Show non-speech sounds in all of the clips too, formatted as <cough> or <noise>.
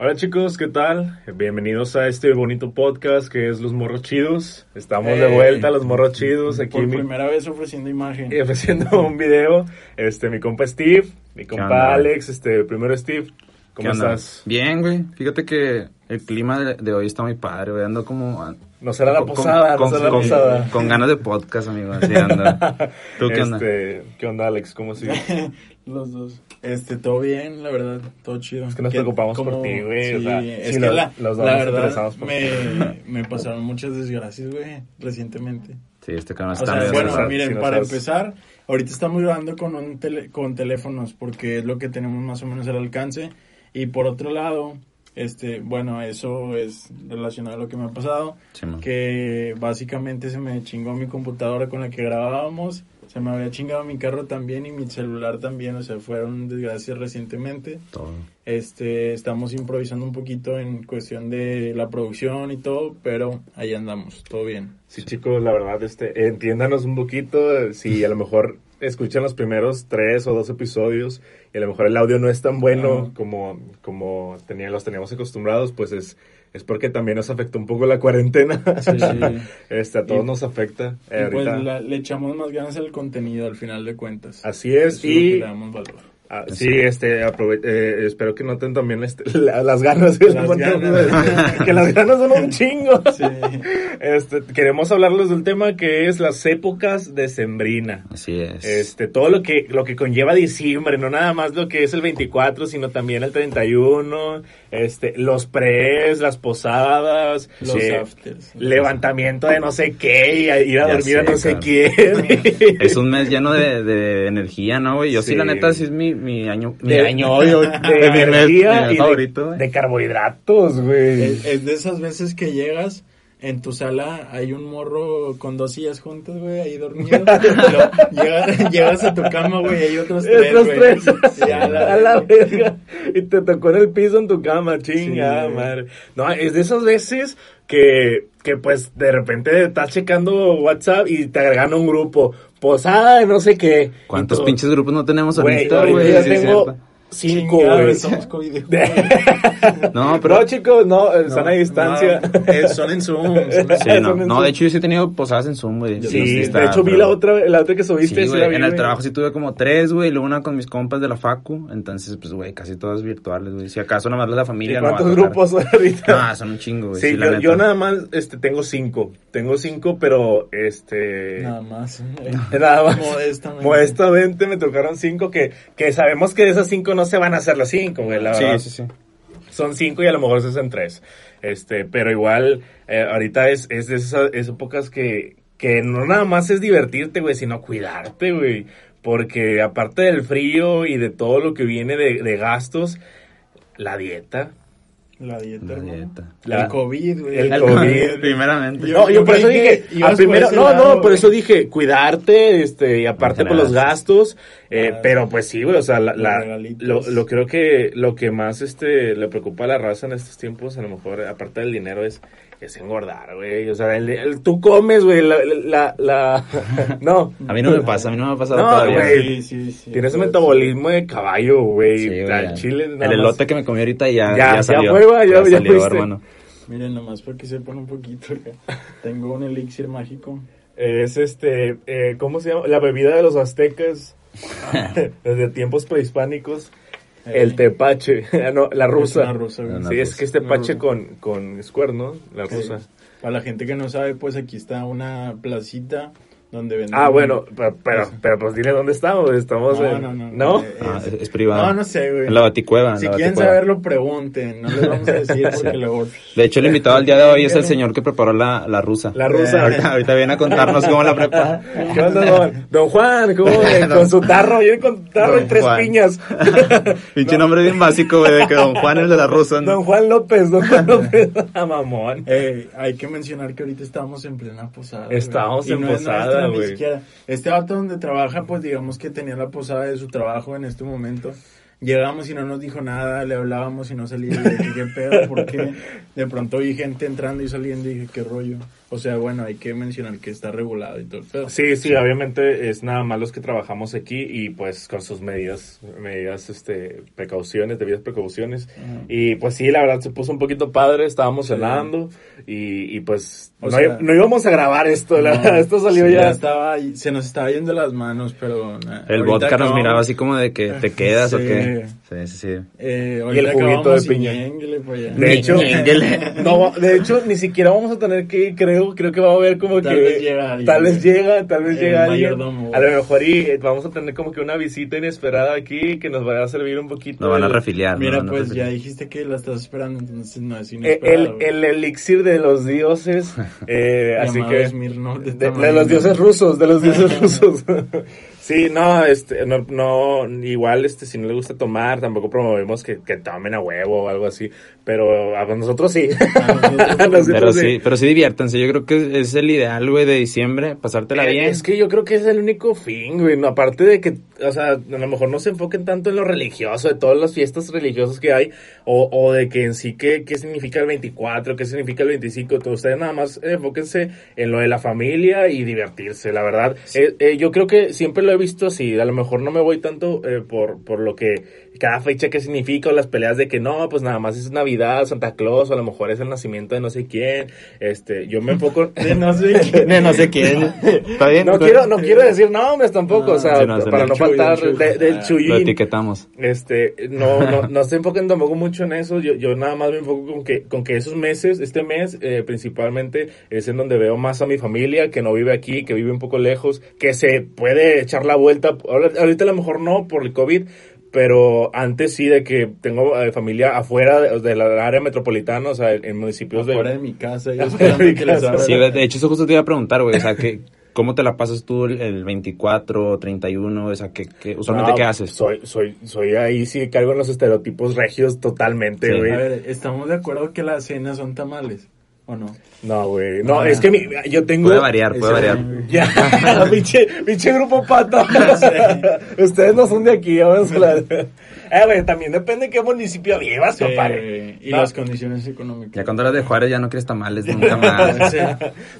Hola chicos, ¿qué tal? Bienvenidos a este bonito podcast que es Los Morros Chidos. Estamos de vuelta, Los Morros Chidos, aquí Por mi- primera vez ofreciendo imagen. <laughs> y ofreciendo un video. Este, mi compa Steve, mi compa Alex, este, primero Steve, ¿cómo ¿Qué onda? estás? Bien, güey. Fíjate que el clima de, de hoy está muy padre, güey. Ando como... No será la posada, con, no será la con- posada. con ganas de podcast, amigo. Así anda. ¿Tú qué onda? Este, ¿qué onda Alex? ¿Cómo sigues? <laughs> Los dos. Este, todo bien, la verdad, todo chido. Es que nos ¿Qué- preocupamos por cómo- ti, güey, o Sí, sea, es que los- la, los dos la nos verdad interesamos por me, me pasaron muchas desgracias, güey, recientemente. Sí, este canal O está sea, medio bueno, miren, si no para sabes. empezar, ahorita estamos grabando con un tele- con teléfonos porque es lo que tenemos más o menos al alcance. Y por otro lado, este, bueno, eso es relacionado a lo que me ha pasado. Sí, que básicamente se me chingó mi computadora con la que grabábamos, se me había chingado mi carro también y mi celular también, o sea, fueron desgracias recientemente. Todo. Este, estamos improvisando un poquito en cuestión de la producción y todo, pero ahí andamos, todo bien. Sí, chicos, la verdad, este, entiéndanos un poquito. eh, Si a lo mejor escuchan los primeros tres o dos episodios a lo mejor el audio no es tan bueno como, como tenía, los teníamos acostumbrados, pues es, es porque también nos afectó un poco la cuarentena. Sí, sí. <laughs> este, a todos Y- nos afecta. eh, Y pues la- le echamos más ganas al contenido al final de cuentas. Así es, Eso es lo que y le damos valor. Ah, sí, este, aprove- eh, espero que noten también este, <laughs> la- las ganas. Las ganas. <laughs> que las ganas son un chingo. Sí. Este, queremos hablarles del tema que es las épocas de sembrina. Así es. Este, todo lo que, lo que conlleva diciembre, no nada más lo que es el 24, sino también el 31, este, los pres, las posadas, Los eh, afters. levantamiento de no sé qué, y ir a Ya dormir a no sé quién. <laughs> Es un mes lleno de, de energía, ¿no, güey? Yo sí. Sí. la neta, sí es mi, mi año... Mi de, año, <laughs> yo- de mi mes- energía mi mes y de- favorito, de, güey. carbohidratos, güey. Es, es de esas veces que llegas, en tu sala hay un morro con dos sillas juntas, güey, ahí dormido. <laughs> Lo- llegas, llegas a tu cama, güey, hay otros tres, Estos güey. tres. Sí, a la a la verga. verga. Y te tocó en el piso en tu cama, chinga, Sí, madre. No, es de esas veces que, que pues de repente estás checando WhatsApp y te agregan a un grupo. Posada de no sé qué. ¿Cuántos Y tú, pinches grupos no tenemos ahorita, güey? Sí, tengo cierto. Cinco, güey. somos COVID. <laughs> No, pero... No, chicos, no, están a distancia. No, eh, son en Zoom. son en Sí, no. Son en No, Zoom. de hecho yo sí he tenido posadas en Zoom, güey. Sí, Sí, de está, hecho vi pero- la otra, la otra que subiste. Sí, güey, vi, en el güey. trabajo sí tuve como tres, güey, y luego una con mis compas de la facu, entonces, pues, güey, casi todas virtuales, güey. Si acaso nada más la ¿Y familia no a cuántos grupos ahorita? No, son un chingo, güey. Sí, Sí, la yo, neta. yo nada más este, tengo cinco. Tengo cinco, pero este. Nada más. eh. <laughs> Nada más. Modestamente. Modestamente me tocaron cinco que, que sabemos que de esas cinco no se van a hacer las cinco, güey, la verdad. Sí, sí, sí. Son cinco y a lo mejor se hacen tres. Este, pero igual, eh, ahorita es, es de esas es épocas que, que no nada más es divertirte, güey, sino cuidarte, güey. Porque aparte del frío y de todo lo que viene de, de gastos, la dieta. La dieta, La dieta. La- el COVID, güey. el El COVID. COVID, primeramente. Yo- No, yo por eso dije, primero, no, lado, no, por güey. eso dije, cuidarte, este, y aparte por los gastos, eh, Ah, pero pues sí, güey, o sea, la, la- lo, lo creo que lo que más, este, le preocupa a la raza en estos tiempos, a lo mejor, aparte del dinero, es, es engordar, güey, o sea, el, el- tú comes, güey, la, la, la- <laughs> no, A mí no me pasa, a mí no me ha pasado No, todavía. güey. Sí, sí, sí. tienes un metabolismo de caballo, güey, Sí, güey, al ya. chile, nada El más. elote que me comí ahorita ya, Ya, ya, ya salió. fue, güey, ya- ya salió, fuiste. hermano. Miren, nomás para que sepan un poquito. Tengo un elixir mágico. Es este, eh, ¿cómo se llama? La bebida de los aztecas, <laughs> <laughs> desde tiempos prehispánicos. El tepache, <laughs> Ah, no, la rusa. Es rusa, sí, es que es tepache con, con square, ¿no? La Sí. rusa. Para la gente que no sabe, pues aquí está una placita donde venden. Ah, bueno, pero, pero, pero pues dile dónde estamos. Estamos No, en- no, no. ¿No? Eh, Ah, es- es, es privado. No, no sé, güey. En la baticueva. en Si la quieren baticueva. saberlo, pregunten. No les vamos a decir <laughs> porque luego. De hecho, el invitado al día de hoy es el señor que preparó la, la rusa. La rusa. <laughs> Ahorita, ahorita viene a contarnos cómo la prepara. <laughs> ¿Qué onda, don? Don Juan, ¿cómo? ven? Con su tarro, viene con tarro y Don tres Juan. piñas. Pinche nombre bien básico, güey, de que Don Juan es de la rusa. ¿no? Don Juan López, Don Juan López. Ah, mamón. Eh, hay que mencionar que ahorita estábamos en plena posada. Y en no es posada, Este vato donde trabaja, pues digamos que tenía la posada de su trabajo en este momento. Llegamos y no nos dijo nada, le hablábamos y no salía. Y dije, ¿qué pedo? ¿Por qué? De pronto vi gente entrando y saliendo y dije, ¿qué rollo? O sea, bueno, hay que mencionar que está regulado y todo el pedo. Sí, sí, obviamente es nada más los que trabajamos aquí y pues con sus medidas, medidas, este, precauciones, debidas precauciones. Ajá. Y pues sí, la verdad se puso un poquito padre, estábamos Sí. cenando y, y pues O no, sea, no íbamos a grabar esto, la- No, esto salió sí, ya. estaba, ahí- se nos estaba yendo las manos, pero... nah, El vodka nos acabamos- miraba así como de que te quedas o Sí. qué. Sí, sí, sí. Eh, Y el juguito de piña. allá. De hecho, no, de hecho, ni siquiera vamos a tener que ir, creo, creo que va a haber como Tal que... vez llega alguien. Tal vez llega, tal vez llega alguien. mayordomo. A lo mejor y eh, vamos a tener como que una visita inesperada aquí que nos vaya a servir un poquito. Nos van a refiliar. Mira, pues ya dijiste que la estás esperando, entonces no es Eh, inesperado. El, el elixir de los dioses, <laughs> eh, así que... De los dioses rusos, de los dioses <laughs> rusos. Sí, no, este, no, no, igual, este, si no le gusta tomar, tampoco promovemos que, que tomen a huevo o algo así, pero a nosotros sí. nosotros- <laughs> A nosotros Pero sí, pero sí diviértanse. Yo creo que es el ideal, güey, de diciembre, pasártela Eh, bien. Es que yo creo que es el único fin, güey. No, aparte de que, o sea, a lo mejor no se enfoquen tanto en lo religioso, de todas las fiestas religiosas que hay, o, o de que en sí qué, qué significa el 24, qué significa el 25. que Ustedes nada más enfóquense en lo de la familia y divertirse, la verdad. Eh, eh, yo creo que siempre lo he visto así. A lo mejor no me voy tanto eh, por, por lo que cada fecha que significa o las peleas de que no, pues nada más es Navidad, Santa Claus, o a lo mejor es el nacimiento de no sé quién. Este, yo me enfoco <laughs> De no sé <laughs> quién. De no sé quién. <laughs> ¿Está bien? no quiero, no quiero decir nombres tampoco, o sea, no, sí, para no Chuy, faltar del Chuy. de- del Ah, Lo chuyín. etiquetamos. Este, no, no, no se enfoquen tampoco mucho en eso. Yo, yo nada más me enfoco con que, con que esos meses, este mes, eh, principalmente, es en donde veo más a mi familia, que no vive aquí, que vive un poco lejos, que se puede echar la vuelta. Ahorita a lo mejor no por el COVID, pero antes sí de que tengo eh, familia afuera de, de la área metropolitana, o sea, en, en municipios de... Fuera de mi casa. Yo <laughs> de mi que les casa. Sí, de hecho, eso justo te iba a preguntar, güey. O sea, que, ¿cómo te la pasas tú el, el 24, 31? O sea, que, que usualmente No, qué haces? Soy, soy, soy ahí sí caigo en los estereotipos regios totalmente, Sí. güey. A ver, ¿estamos de acuerdo que las cenas son tamales? ¿O no? No, güey. No, No, es no. que mi- yo tengo. Puede variar, puede variar. <laughs> Ya, <laughs> pinche, pinche grupo pata. <laughs> Ustedes no son de aquí, vamos a la- Eh, güey, también depende de qué municipio vivas, Sí, compadre. y No. las condiciones económicas. Ya cuando eres de Juárez ya no quieres tamales nunca más. Sí.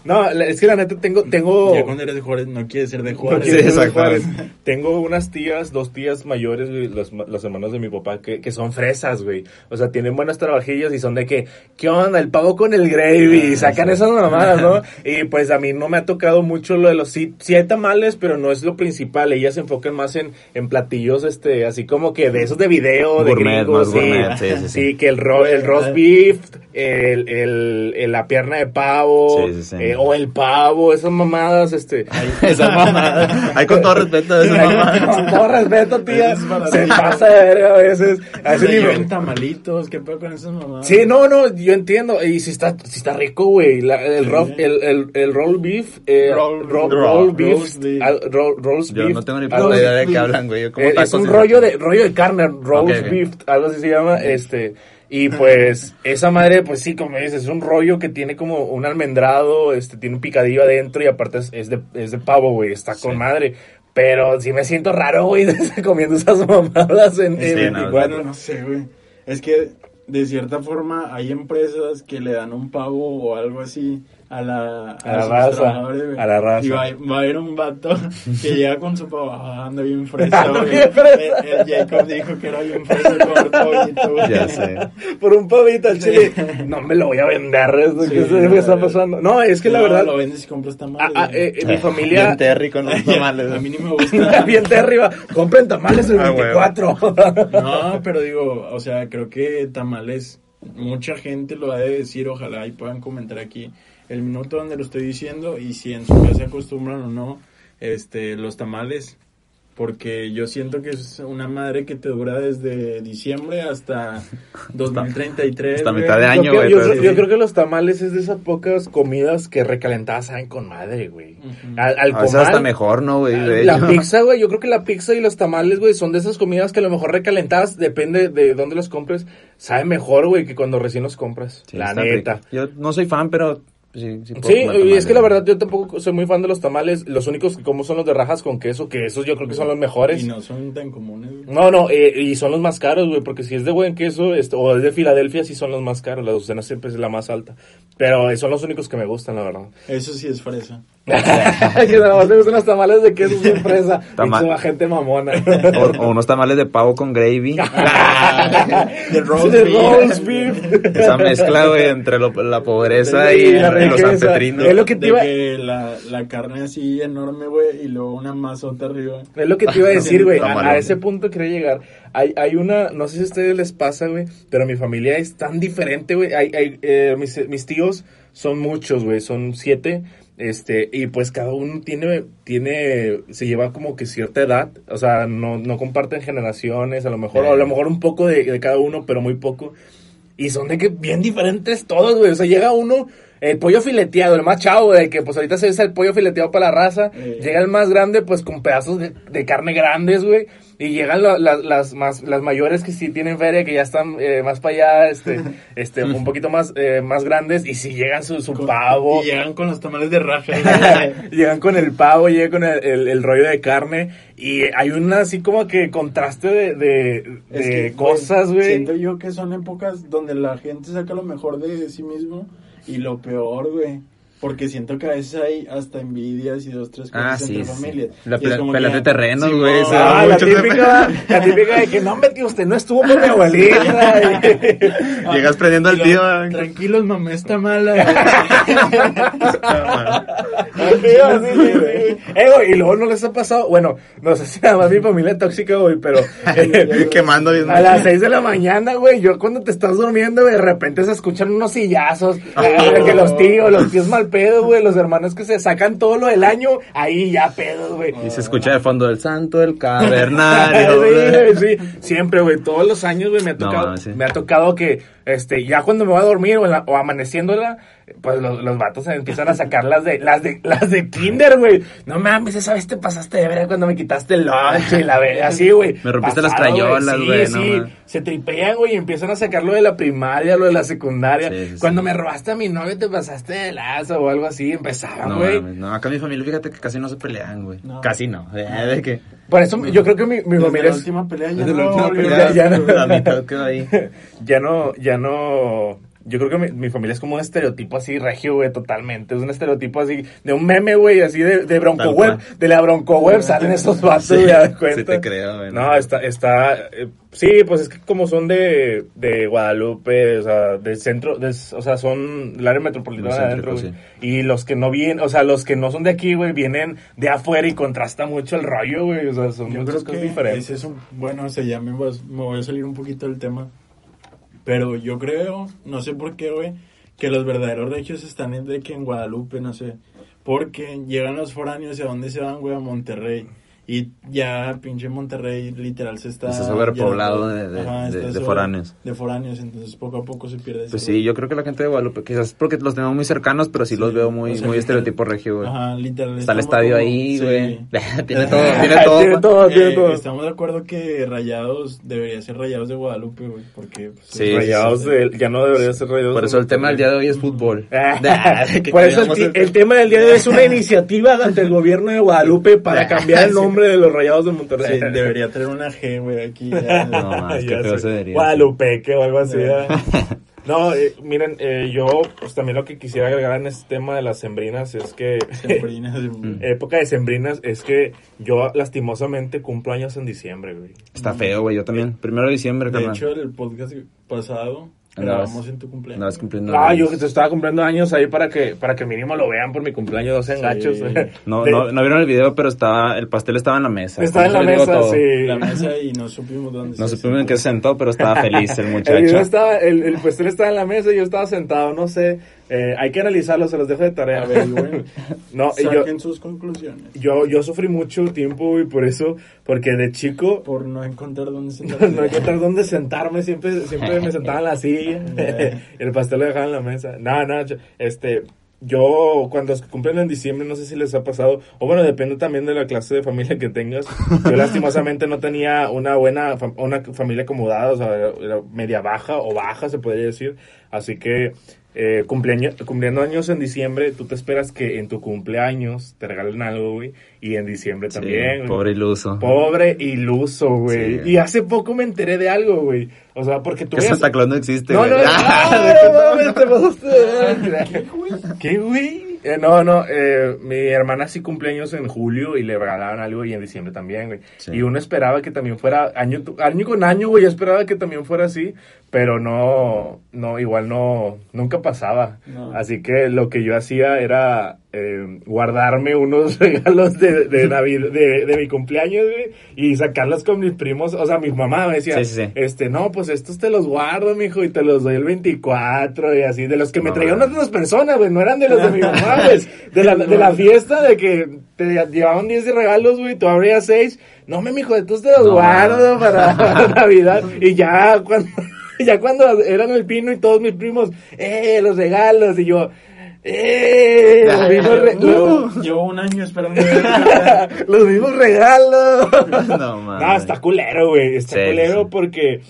No, es que la neta tengo, tengo. Ya cuando eres de Juárez no quieres ser de No Juárez. quiero Sí, ser de exactamente. Juárez. Tengo unas tías, dos tías mayores, güey, los, los hermanos de mi papá, que, que son fresas, güey. O sea, tienen buenas trabajillas y son de que, ¿qué onda? El pavo con el gravy. Y sacan esas mamadas, ¿no? <laughs> Y pues a mí no me ha tocado mucho lo de los... Sí, sí hay tamales, pero no es lo principal. Ellas se enfocan más en, en platillos, este, así como que de esos de video, de Gourmet, gringos. más sí. gourmet, sí, sí, sí. que el, ro- el roast beef, el, el, el- la pierna de pavo, Sí, sí, sí. eh, o el pavo, esas mamadas, este... <laughs> Esa mamá. Hay con todo respeto de esa mamá. Con todo respeto, tía. Se pasa de verga a veces. A Se ese nivel. llevan tamalitos, ¿qué pedo con esas mamadas? Sí, no, no, yo entiendo. Y si está, si está rico, güey. El, Sí. ro- el, el, el roll beef. Eh, Roll- ro- roll- roll beef. roast beef. Yo beef, no tengo ni puta idea de qué hablan, güey. Eh, es un rollo de, rollo de carne, roast Ok, ok. beef, algo así se llama, este, y pues, esa madre, pues sí, como dices, es un rollo que tiene como un almendrado, este, tiene un picadillo adentro y aparte es, es de, es de pavo, güey, está con madre. Pero sí me siento raro, güey, <laughs> comiendo esas mamadas en, Sí, en no, 24. Bueno, no sé, güey. Es que de cierta forma hay empresas que le dan un pavo o algo así a la, A la raza, a la raza. Y va, va a haber un vato que llega con su pavo, ah, anda bien <laughs> fresa. El, el Jacob dijo que era bien pollito, <laughs> güey. Ya sé. por un pavito al chile. No me lo voy a vender. ¿es lo Sí, que se- no, está pasando? No, es que la No, verdad. Lo vendes y compras tamales. ah, ah, güey. eh, eh, mi familia. Bien terry con los <laughs> tamales. A mí ni me gusta. Bien de arriba. Compren tamales el Ah, huevo. 24. No, pero digo, o sea, creo que tamales, mucha gente lo ha de decir, ojalá y puedan comentar aquí el minuto donde lo estoy diciendo y si en su casa acostumbran o no, este, los tamales, porque yo siento que es una madre que te dura desde diciembre hasta <laughs> 2033. hasta güey. mitad de año, Yo, güey, yo sí. yo creo que los tamales es de esas pocas comidas que recalentadas saben con madre, güey. Ujú. Al, al A veces comal, hasta mejor, ¿no, güey? De La pizza, güey, yo creo que la pizza y los tamales, güey, son de esas comidas que a lo mejor recalentadas, depende de dónde los compres, sabe mejor, güey, que cuando recién los compras. Sí, la neta. rico. Yo no soy fan, pero sí, sí. puedo Sí, comer y es que la verdad yo tampoco soy muy fan de los tamales. Los únicos que como son los de rajas con queso, que esos yo creo que son los mejores. Y no son tan comunes. güey. No, no, eh, y son los más caros, güey, porque si es de buen queso este, o es de Filadelfia, sí son los más caros. La docena siempre es la más alta. Pero eh, son los únicos que me gustan, la verdad. Eso sí es fresa. <laughs> que nada más me gustan los tamales de queso sin fresa. Tama- Tama gente mamona. O, o unos tamales de pavo con gravy. <laughs> <laughs> De roast De beef. roast beef. Esa mezcla, güey, entre lo- la pobreza y, la y los riqueza. sanpetrinos. Es lo que te De iba- que la, la carne así enorme, güey, y luego una masota arriba. Es lo que te iba a decir, güey. A, a ese punto quería llegar. Hay, hay una, no sé si a ustedes les pasa, güey, pero mi familia es tan diferente, güey. Hay, hay, eh, mis, mis tíos son muchos, güey, son siete. Este, y pues cada uno tiene, tiene, se lleva como que cierta edad, o sea, no, no comparten generaciones, a lo mejor, o a lo mejor un poco de, de cada uno, pero muy poco. Y son de que bien diferentes todos, güey. O sea, llega uno, el pollo fileteado, el más chavo, de que pues ahorita se usa el pollo fileteado para la raza. Eh. Llega el más grande, pues con pedazos de, de carne grandes, güey. Y llegan la- la- las más, las mayores que sí tienen feria, que ya están eh, más para allá, este, <laughs> este, un poquito más, eh, más grandes. Y si llegan su, su pavo. Y llegan con los tamales de raja. güey. <laughs> llegan con el pavo, llegan con el, el- el rollo de carne. Y hay una así como que contraste de, de, Es de que, cosas, güey. Siento yo que son épocas donde la gente saca lo mejor de sí mismo y lo peor, güey. Porque siento que a veces hay hasta envidias y dos, tres cosas Ah, sí, entre sí. familias. La pelas de terrenos, güey, Ah, la típica, <laughs> la típica de que no, hombre, tío, usted no estuvo con mi abuelita. y- <laughs> <laughs> Llegas prendiendo al tío. Tranquilos, mamá está mala. Así, sí, sí. Eh, güey, y luego no les ha pasado, bueno, no sé si nada más mi familia es tóxica, güey, pero eh, Quemando bien. a las 6 de la mañana, güey, yo cuando te estás durmiendo, de repente se escuchan unos sillazos, eh, que los tíos, los tíos mal pedo, güey, los hermanos que se sacan todo lo del año, ahí ya pedos, güey. Y se escucha de fondo el santo, el cavernario. <laughs> sí, sí, siempre, güey, todos los años, güey, me ha No, tocado, sí. me ha tocado que, este, ya cuando me voy a dormir o, la- o amaneciéndola, pues los, los vatos se empiezan a sacar las de, las de, las de kinder, güey. No mames, esa vez te pasaste de ver cuando me quitaste el lunch y la <laughs> así, güey. Me rompiste las crayolas, Sí, güey, no sí, mames. se tripean, güey, y empiezan a sacar lo de la primaria, lo de la secundaria. Sí, sí, sí. cuando me robaste a mi novio te pasaste de lazo o algo así, empezaban, No, güey. no, acá mi familia, fíjate que casi no se pelean, güey. No. Casi no. Eh, <laughs> de que. Por eso yo creo que mi, mi Desde familia la es... última pelea ya Desde la no última pelea, ya no- <laughs> la mitad quedó ahí. ya no, ya no. Yo creo que mi, mi familia es como un estereotipo así regio, güey, totalmente. Es un estereotipo así de un meme, güey, así de, de Bronco Tal Web. cual. De la Bronco Web salen estos vatos, Sí, güey, ¿das sí cuenta? te creo, güey. No, está, está, eh, sí, pues es que como son de, de Guadalupe, o sea, del centro, de- o sea, son el área metropolitana de adentro. Y los que no vienen, o sea, los que no son de aquí, güey, vienen de afuera y contrasta mucho el rollo, güey, o sea, son Yo muchas creo cosas que diferentes. es un, bueno, o sea, ya me voy, a, me voy a salir un poquito del tema. Pero yo creo, no sé por qué, güey, que los verdaderos regios están en, de que en Guadalupe, no sé. Porque llegan los foráneos a dónde se van, güey, a Monterrey. Y ya pinche Monterrey literal se está... Está sobrepoblado de- de- Ajá, de- de foráneos. De foráneos, entonces poco a poco se pierde Pues ese sí, yo creo que la gente de Guadalupe, quizás porque los tenemos muy cercanos, pero sí, los veo muy, o sea, muy literal- estereotipo regio, güey. Ajá, literal. Está el estamos estadio como- ahí, sí. güey. <laughs> tiene <laughs> todo, tiene todo. Tiene todo, tiene Eh, todo. Estamos de acuerdo que Rayados debería ser Rayados de Guadalupe, güey, porque... pues, Sí, Rayados sí, de, ya no debería ser rayados. Por eso el tema del día de hoy es fútbol. <laughs> Ah, Por eso el tema del día de hoy es una iniciativa ante el gobierno de Guadalupe para cambiar el nombre de los Rayados de Monterrey. Sí, debería tener una G, güey, aquí. ya. <laughs> No, más, qué <laughs> Ya feo se vería. Guadalupeque o algo así. <laughs> No, eh, miren, eh, yo pues también lo que quisiera agregar en este tema de las sembrinas es que Sembrinas, época de sembrinas es que yo lastimosamente cumplo años en diciembre, güey. Está feo, güey. Yo también. Primero de diciembre, De carnal. hecho, el podcast pasado grabamos en tu cumpleaños. Andabas cumpliendo. No, años. yo te estaba cumpliendo años ahí para que para que mínimo lo vean por mi cumpleaños, dos engachos. <laughs> No, De- no, no vieron el video, pero estaba, el pastel estaba en la mesa. Estaba en la mesa, todo. sí. La mesa y no supimos dónde No se supimos en qué se sentó, pero estaba <laughs> feliz el El, video muchacho. estaba, el, el pastel estaba en la mesa y yo estaba sentado, no sé. Eh, hay que analizarlo, se los dejo de tarea. Ver, güey. <laughs> no, y yo, Saquen sus conclusiones. yo, yo sufrí mucho tiempo y por eso, porque de chico Por no encontrar dónde <laughs> se no encontrar dónde sentarme, siempre, siempre me sentaba en la silla <laughs> y el pastel lo dejaba en la mesa. No, no, yo- este, yo cuando cumplen en diciembre, no sé si les ha pasado, o bueno, depende también de la clase de familia que tengas. Yo lastimosamente no tenía una buena, una familia acomodada, o sea, era media baja o baja se podría decir. Así que eh, cumpleaños, cumpliendo años en diciembre, tú te esperas que en tu cumpleaños te regalen algo, güey, y en diciembre Sí, también. güey. pobre iluso. Pobre iluso, güey. Sí. Y hace poco me enteré de algo, güey. O sea, porque tú Que ves- Santa Claus no existe, No, güey. no, no, <laughs> no. ¿Qué, güey? Eh, no, no, eh, mi hermana sí cumpleaños en julio y le regalaron algo y en diciembre también, güey. Sí. Y uno esperaba que también fuera, año, año con año, güey, yo esperaba que también fuera así, pero no, no, igual no, nunca pasaba. No. Así que lo que yo hacía era eh, guardarme unos <laughs> regalos de, de Navidad, de, de mi cumpleaños, güey, y sacarlos con mis primos, o sea, mi mamá me decía, Sí, sí, sí. este, no, pues estos te los guardo, mijo, y te los doy el 24 y así, de los que me traían otras personas, güey, no eran de los de mi mamá, güey, <laughs> de la, de la fiesta de que te llevaban 10 de regalos, güey, tú abrías 6, no, me, mijo, estos te los No, guardo para, para <laughs> Navidad, y ya cuando, <laughs> ya cuando eran el pino y todos mis primos, eh, los regalos, y yo, eh, los mismos, <laughs> re- Llevo, llevo un año esperando. <laughs> los mismos regalos. No, mames. No, está culero, güey. Está Sí, culero sí. porque,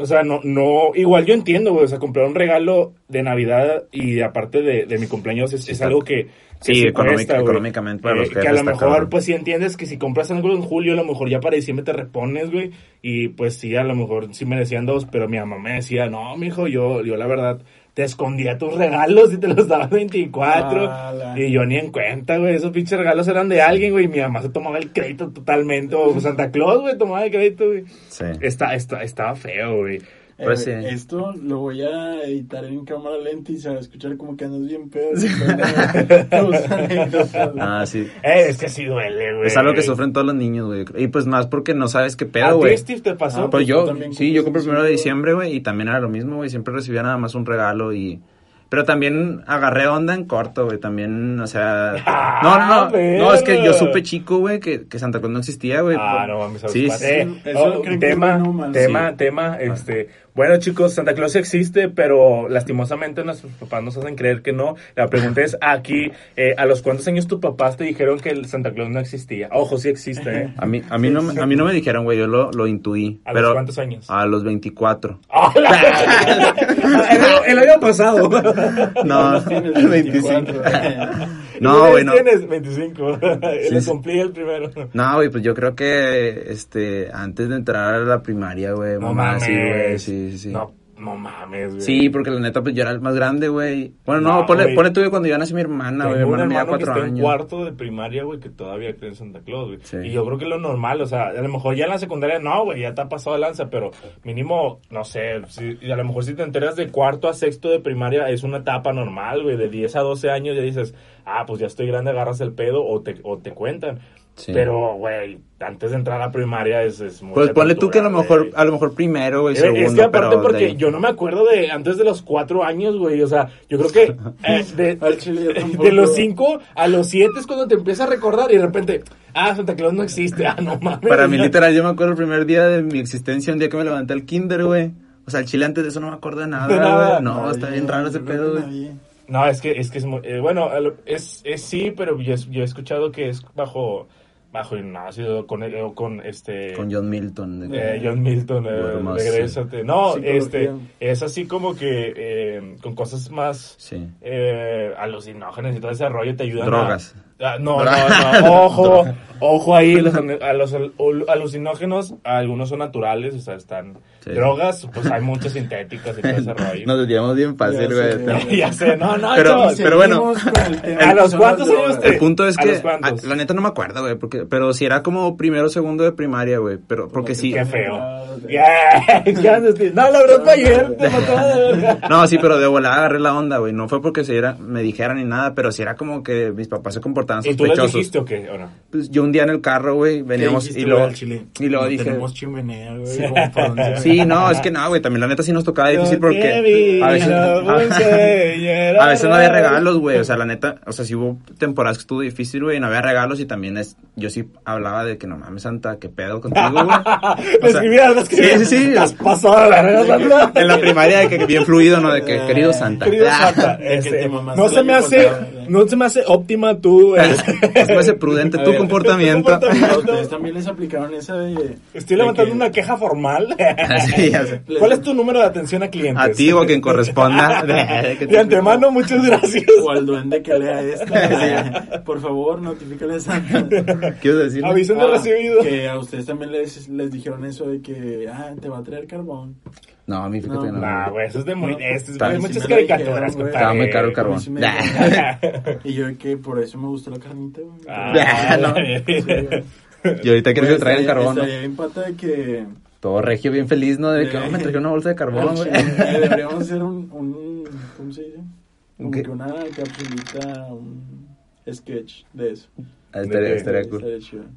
o sea, no, no, igual yo entiendo, güey. O sea, comprar un regalo de Navidad y aparte de, de mi cumpleaños es, es algo que. que Sí, económica- económicamente para los que a jefes lo mejor, cabrón. pues sí entiendes que si compras algo en julio, a lo mejor ya para diciembre te repones, güey. Y pues sí, a lo mejor sí me decían dos, pero mi mamá me decía, no, mijo, yo, yo la verdad. Te escondía tus regalos y te los daba el 24. Ala. Y yo ni en cuenta, güey. Esos pinches regalos eran de alguien, güey. y Mi mamá se tomaba el crédito totalmente. O Santa Claus, güey, tomaba el crédito, güey. Sí. Está, está, estaba feo, güey. Pues Eh, sí. Esto lo voy a editar en cámara lenta y se va a escuchar como que andas bien pedo. <laughs> Ah, sí. Eh, es que sí duele, güey. Es algo que sufren todos los niños, güey. Y pues más porque no sabes qué ¿A pedo, ti, güey. Steve, te pasó? Ah, Pues yo, sí, yo compré el primero de 18, diciembre, güey, y también era lo mismo, güey. Siempre recibía nada más un regalo y... Pero también agarré onda en corto, güey. También, o sea... <laughs> Ah, No, no, no. No, es que yo supe chico, güey, que, que Santa Claus no existía, güey. Ah, no mames, Sí, sí, sí. eh, Eso oh, tema, tema, Sí. tema, este, bueno chicos, Santa Claus existe, pero lastimosamente nuestros papás nos hacen creer que no. La pregunta es aquí, eh, ¿a los cuántos años tus papás te dijeron que el Santa Claus no existía? Ojo, sí existe, ¿eh? A mí, a mí, no, me- a mí no me dijeron, güey, yo lo, lo intuí. ¿A los cuántos años? A los 24. ¡Hola! <laughs> <laughs> el, el año pasado. <laughs> No, Tienes <laughs> 25. 24. <laughs> No, güey, no. Tienes 25. Le sí. cumplí el primero. No, güey, pues yo creo que, este, antes de entrar a la primaria, güey, No mamá, mames. sí, güey, sí, sí, sí. No, no mames, güey. Sí, porque la neta, pues yo era el más grande, güey. Bueno, no, No, ponle, ponle tú cuando yo nací mi hermana, güey. Mi hermana me hermano que cuatro está en años. cuarto de primaria, güey, que todavía cree en Santa Claus, güey. Sí. Y yo creo que lo normal, o sea, a lo mejor ya en la secundaria no, güey, ya te ha pasado de lanza, pero mínimo, no sé, si, y a lo mejor si te enteras de cuarto a sexto de primaria es una etapa normal, güey, de 10 a 12 años ya dices, ah, pues ya estoy grande, agarras el pedo o te, o te cuentan. Sí. Pero, güey, antes de entrar a la primaria es, es mucha Pues ponle tú que a lo mejor, a lo mejor primero, güey, Eh, segundo, es que aparte pero porque yo no me acuerdo de antes de los cuatro años, güey. O sea, yo creo que <laughs> eh, <laughs> de, los cinco a los siete es cuando te empiezas a recordar y de repente, ah, Santa Claus no existe. Ah, no mames. Para mí, literal, yo me acuerdo el primer día de mi existencia, un día que me levanté al kinder, güey. O sea, el chile antes de eso no me acuerdo de nada, De nada. güey. No, está bien raro ese pedo, güey. No, es que es que es muy, eh, bueno, es, es sí, pero yo he escuchado que es bajo bajo Ignacio con eh, o con este Con John Milton. de- Eh, John Milton, eh, Bueno, más, regrésate. No, Psicología. este, es así como que eh, con cosas más Sí. eh, alucinógenas y todo ese rollo te ayudan. a- Drogas. Ah, no, no, no, <laughs> ojo, ojo ahí, los, a los al- alucinógenos, algunos son naturales, o sea, están Sí. drogas, pues hay muchas sintéticas y todo ese <laughs> rollo. Nos desviamos bien fácil, Ya güey. sé, <laughs> ya sé, no, no, Pero- chavos. pero bueno, el ¿a los cuántos años El punto es ¿A que, a- la neta no me acuerdo, güey, porque, pero si era como primero o segundo de primaria, güey, pero, porque sí. Qué feo. Ah, Yeah, ¿qué haces? No, la verdad ayer, te mataba de verga. No, sí, pero de volada agarré la onda, güey, no fue porque se era, me dijeran ni nada, pero sí era como que mis papás se comportaban ¿Y tú sospechosos. dijiste o qué, o no? Pues yo un día en el carro, güey, ¿Qué veníamos dijiste, y luego, chile? y luego No dije, Tenemos chimenea, güey. <laughs> sí, no, es que no, güey, también la neta sí nos tocaba difícil porque a veces, no, <laughs> a, veces no había regalos, güey, o sea, la neta, o sea, sí hubo temporadas que estuvo difícil, güey, y no había regalos y también es, yo sí hablaba de que no mames, Santa, qué pedo contigo, güey. <laughs> O sea, escribías, le escribías. Sí, sí, sí. Has pasado verga, Santa. En la primaria de que bien fluido, ¿no? De que, querido Santa. Querido Ah. Santa, que este, te mamaste no se me hace, pasado. no se me hace óptima tu <laughs> Es más prudente A tu ver, comportamiento. tu ¿A comportamiento. ustedes también les aplicaron esa de... Estoy de levantando que- una queja formal. <laughs> Sí, ya sé. ¿Cuál es tu número de atención a clientes? A ti o a quien corresponda. <laughs> De antemano, muchas gracias. O al duende que lea esta. Por favor, notifícale a Santa. Quiero decir. Aviso de Ah, recibido. Que a ustedes también les, les dijeron eso de que, ah, te va a traer carbón. No, a mí fíjate No, no. Nah, güey, eso es de muy. No. Esto es Está- hay muchas lo caricaturas, güey. Estaba muy caro el compadre. carbón. Me Nah. Y yo que por eso me gustó la carnita, güey. Ah, <laughs> No. Y ahorita quieres que Güey, traigan estaría- carbón. ¿no? Estaría bien pata de que... Todo regio, bien feliz, ¿no? De que, oh, me traje una bolsa de carbón, al güey. <laughs> Deberíamos hacer un, un... ¿Cómo se dice? Como que una capsulita, un sketch de eso. Estaría, estaría cool.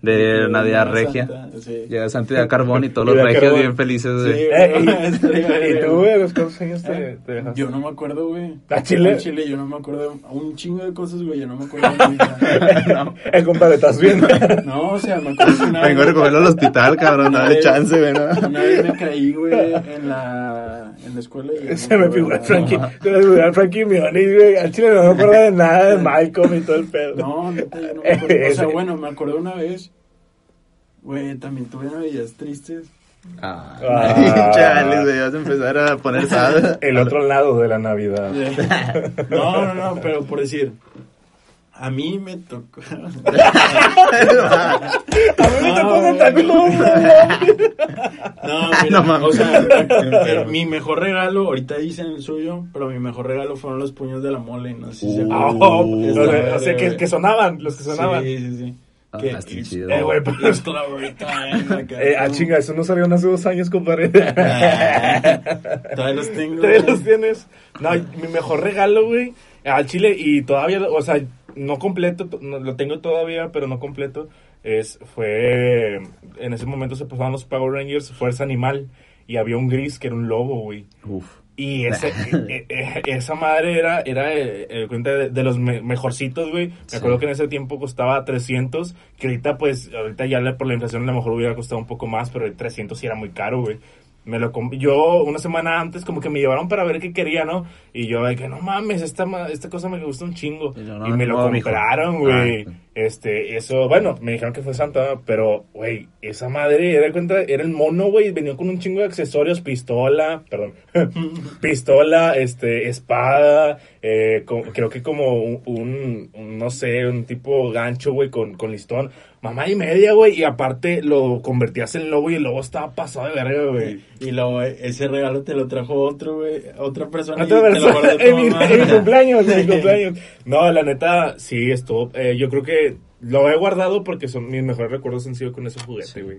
De Navidad regia. santa, Sí. Llega Santi de carbón y todos <laughs> los de regios carbón. bien felices, Sí. Eh, ¿Y tú, güey, a los cuántos años te, ¿Eh? te dejaste? Yo no me acuerdo, güey. ¿A Chile? En Chile yo no me acuerdo. Un chingo de cosas, güey. Yo no me acuerdo de. <laughs> No. Eh, compadre, ¿estás bien? <laughs> No, o sea, me acuerdo una Vengo a recogerlo al hospital, cabrón, dale chance, güey, ¿no? Una vez me caí, güey, en la, en la escuela. y no Se me figura. Frankie, se me figura Frankie Mionis, güey. Al chile no me acuerdo de nada de Malcolm y todo el pedo. No, neta, yo no me acuerdo. O sea, bueno, me acuerdo una vez. Güey, también tuve navidades tristes. Ah, Ah. chale, güey, vas a empezar a poner sal. El otro lado de la Navidad. <laughs> No, no, no, pero por decir. A mí me tocó. <laughs> A mí me tocó No, Santa güey. Claus. No, mira, No mames. o sea, <laughs> eh, mi mejor regalo, ahorita dicen el suyo, pero mi mejor regalo fueron los puños de la mole, no sé si se Uh. Ah, acuerdan. oh, Es o sea, verga, o sea, que, que sonaban, los que sonaban. Sí, sí, sí. Ah, Que está it's- chido. Eh, güey, pero- Eh, ah, chinga, eso no salieron hace dos años, compadre. Todavía los tengo. ¿Todavía los tienes? No, mi mejor regalo, güey, al chile, y todavía, o sea, no completo, to- no, lo tengo todavía, pero no completo, es, fue, en ese momento se pasaban los Power Rangers, Fuerza Animal, y había un gris que era un lobo, güey. Uf. Y ese, eh, <laughs> eh, esa madre era, era eh, eh, cuenta de, de los me- mejorcitos, güey. Me Sí. acuerdo que en ese tiempo costaba 300, que ahorita pues, ahorita ya por la inflación a lo mejor hubiera costado un poco más, pero el 300 sí era muy caro, güey. Me lo yo una semana antes como que me llevaron para ver qué quería, ¿no? Y yo de que no mames, esta, esta cosa me gusta un chingo. Y yo, Y, no, me lo no, compraron, güey. Este, eso, bueno, me dijeron que fue Santa, pero, güey, esa madre, era cuenta, era el mono, güey, venía con un chingo de accesorios, pistola, perdón, <laughs> pistola, este, espada, eh, creo que como un, un- un, no sé, un tipo gancho, güey, con, con listón, mamá y media, güey, y aparte lo convertías en lobo y el lobo estaba pasado de verga, güey. Y luego eh, ese regalo te lo trajo otro, güey, otra persona. Otra y persona, <laughs> en mi cumpleaños, en mi <laughs> cumpleaños. No, la neta, sí, estuvo. eh, yo creo que lo he guardado porque son mis mejores recuerdos han sido con ese juguete, güey.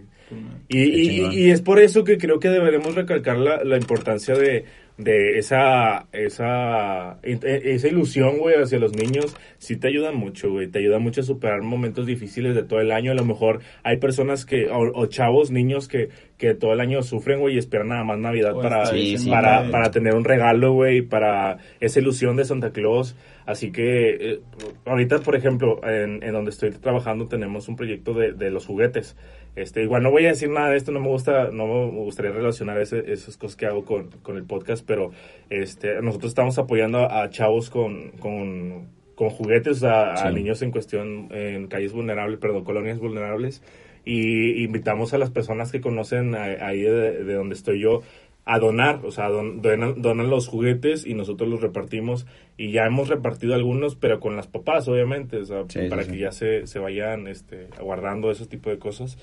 Y, y, chingón. y es por eso que creo que deberemos recalcar la, la importancia de, de esa, esa, e- esa ilusión, güey, hacia los niños. Sí te ayuda mucho, güey. Te ayuda mucho a superar momentos difíciles de todo el año. A lo mejor hay personas que, o, o chavos, niños que, que todo el año sufren, güey, y esperan nada más Navidad para, Sí, sí, para, para tener un regalo, güey, para esa ilusión de Santa Claus. Así que eh, ahorita, por ejemplo, en, en donde estoy trabajando tenemos un proyecto de, de los juguetes. Este, igual no voy a decir nada de esto, no me gusta, no me gustaría relacionar ese- esas cosas que hago con, con el podcast, pero este, nosotros estamos apoyando a, a chavos con, con, con juguetes, a, niños en cuestión en calles vulnerables, perdón, colonias vulnerables. Y invitamos a las personas que conocen ahí de, de donde estoy yo a donar, o sea, don- donan, donan los juguetes y nosotros los repartimos y ya hemos repartido algunos, pero con las papás, obviamente, o sea, Sí, para sí. que ya se, se vayan este, guardando esos tipos de cosas.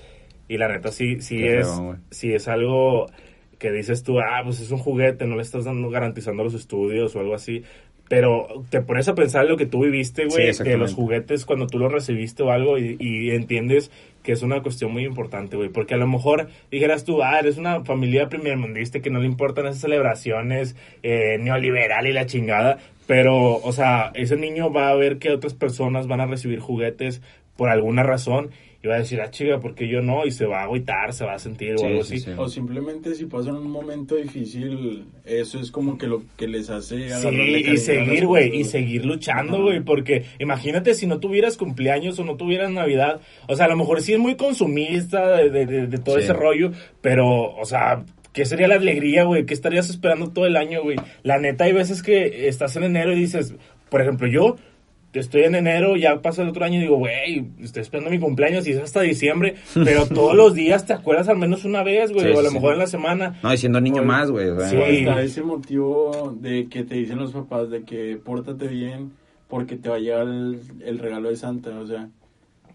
Y la neta, sí, sí Qué es, feo, sí es algo que dices tú, ah, pues es un juguete, no le estás dando garantizando los estudios o algo así. Pero te pones a pensar lo que tú viviste, güey, de los juguetes cuando tú los recibiste o algo y, y entiendes que es una cuestión muy importante, güey. Porque a lo mejor dijeras tú, ah, eres una familia primermundista que no le importan esas celebraciones eh, neoliberal y la chingada. Pero, o sea, ese niño va a ver que otras personas van a recibir juguetes por alguna razón y va a decir, ah, chica, porque yo no? Y se va a agüitar, se va a sentir Sí, o algo sí, así. sí. O simplemente si pasan un momento difícil, eso es como que lo que les hace Sí, y seguir, güey, y seguir luchando, güey, porque imagínate si no tuvieras cumpleaños o no tuvieras Navidad, o sea, a lo mejor sí es muy consumista de, de- de- de todo Sí. ese rollo, pero, o sea, ¿qué sería la alegría, güey? ¿Qué estarías esperando todo el año, güey? La neta, hay veces que estás en enero y dices, por ejemplo, yo estoy en enero, ya pasa el otro año y digo, güey, estoy esperando mi cumpleaños y es hasta diciembre, <laughs> pero todos los días te acuerdas al menos una vez, güey, Sí, o a lo sí, mejor en la semana. No, y siendo niño más, güey. o sea, Sí. Está ese motivo de que te dicen los papás de que pórtate bien porque te va a llegar el, el regalo de Santa, o sea,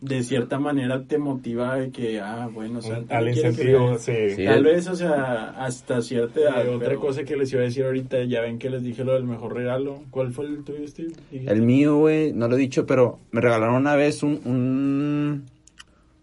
de cierta manera te motiva de que, ah, bueno, Santa Al me quiere incentivo, sí. Sí. Tal vez, o sea, hasta cierta edad. Pero- otra cosa que les iba a decir ahorita, ya ven que les dije lo del mejor regalo. ¿Cuál fue el tuyo, Steve? Dijiste. El mío, güey, no lo he dicho, pero me regalaron una vez un, un,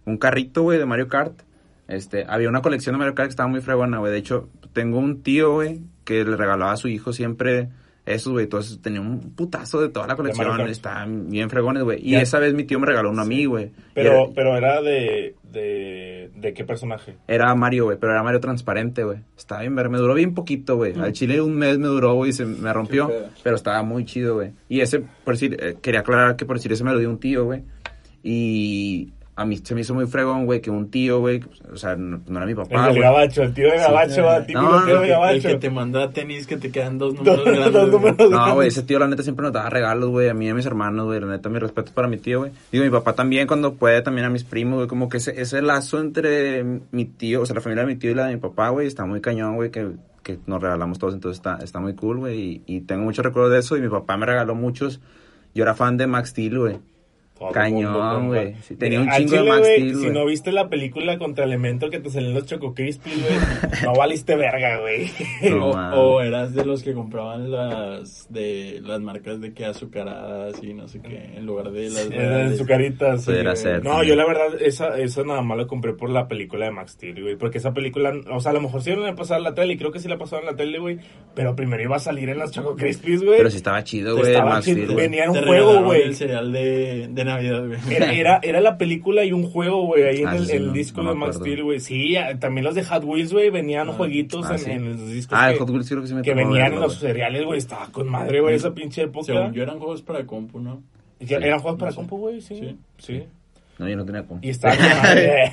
un carrito, güey, de Mario Kart. Este, había una colección de Mario Kart que estaba muy fregona, güey. De hecho, tengo un tío, güey, que le regalaba a su hijo siempre esos, güey. Entonces tenía un putazo de toda la colección. Estaban bien fregones, güey. Y Ya. esa vez mi tío me regaló uno a mí, güey. Pero, Era, pero era de, de, de qué personaje. era Mario, güey, pero era Mario transparente, güey. Estaba bien ver, me duró bien poquito, güey. Al chile un mes me duró, güey, y se me rompió. Pero estaba muy chido, güey. Y ese, por decir, eh, quería aclarar que por decir, ese me lo dio un tío, güey. Y a mí se me hizo muy fregón, güey, que un tío, güey, o sea, no, no era mi El papá, del güey. gabacho, el tío de gabacho, sí, va, típico No, tío de El, el gabacho. que te manda tenis que te quedan dos Dos- números grandes. dos números No, güey, ese tío la neta siempre nos daba regalos, güey, a mí y a mis hermanos, güey, la neta mi respeto para mi tío, güey. Digo, mi papá también cuando puede, también a mis primos, güey, como que ese, ese lazo entre mi tío, o sea, la familia de mi tío y la de mi papá, güey, está muy cañón, güey, que, que nos regalamos todos, entonces está, está muy cool, güey, y, y tengo muchos recuerdos de eso, y mi papá me regaló muchos, yo era fan de Max Steel, güey. Todo Cañón, güey. Sí, tenía un chingo de Max Steel, Si no viste la película contra Elemento que te salen los Choco Crispy, güey, <laughs> no valiste verga, güey. No, o, eras de los que compraban las de las marcas de que azucaradas y no sé qué en lugar de las reales. azucaritas. Pudiera ser, No, yo la verdad, esa, esa nada más la compré por la película de Max Steel, güey. Porque esa película, o sea, a lo mejor sí la pasaba en la tele, y creo que sí la pasaba en la tele, güey. Pero primero iba a salir en las Choco Crispies, güey. Pero sí estaba chido, güey, venía en un juego, güey. El cereal de, de Navidad, güey. Era, era, era la película y un juego, güey, ahí en Ah, el, sí, sí, el no, disco no de Max. Steel, güey. Sí, ah, también los de Hot Wheels, güey, venían jueguitos Ah, en, sí. en los discos. Ah, el que, Hot Wheels creo que sí me que venían en los cereales, güey. Estaba con madre, güey, esa pinche época. Según yo eran juegos para compu, ¿no? Eran juegos para compu, güey, sí. Sí. Sí. No, yo no tenía como. Y estaba con <laughs> madre.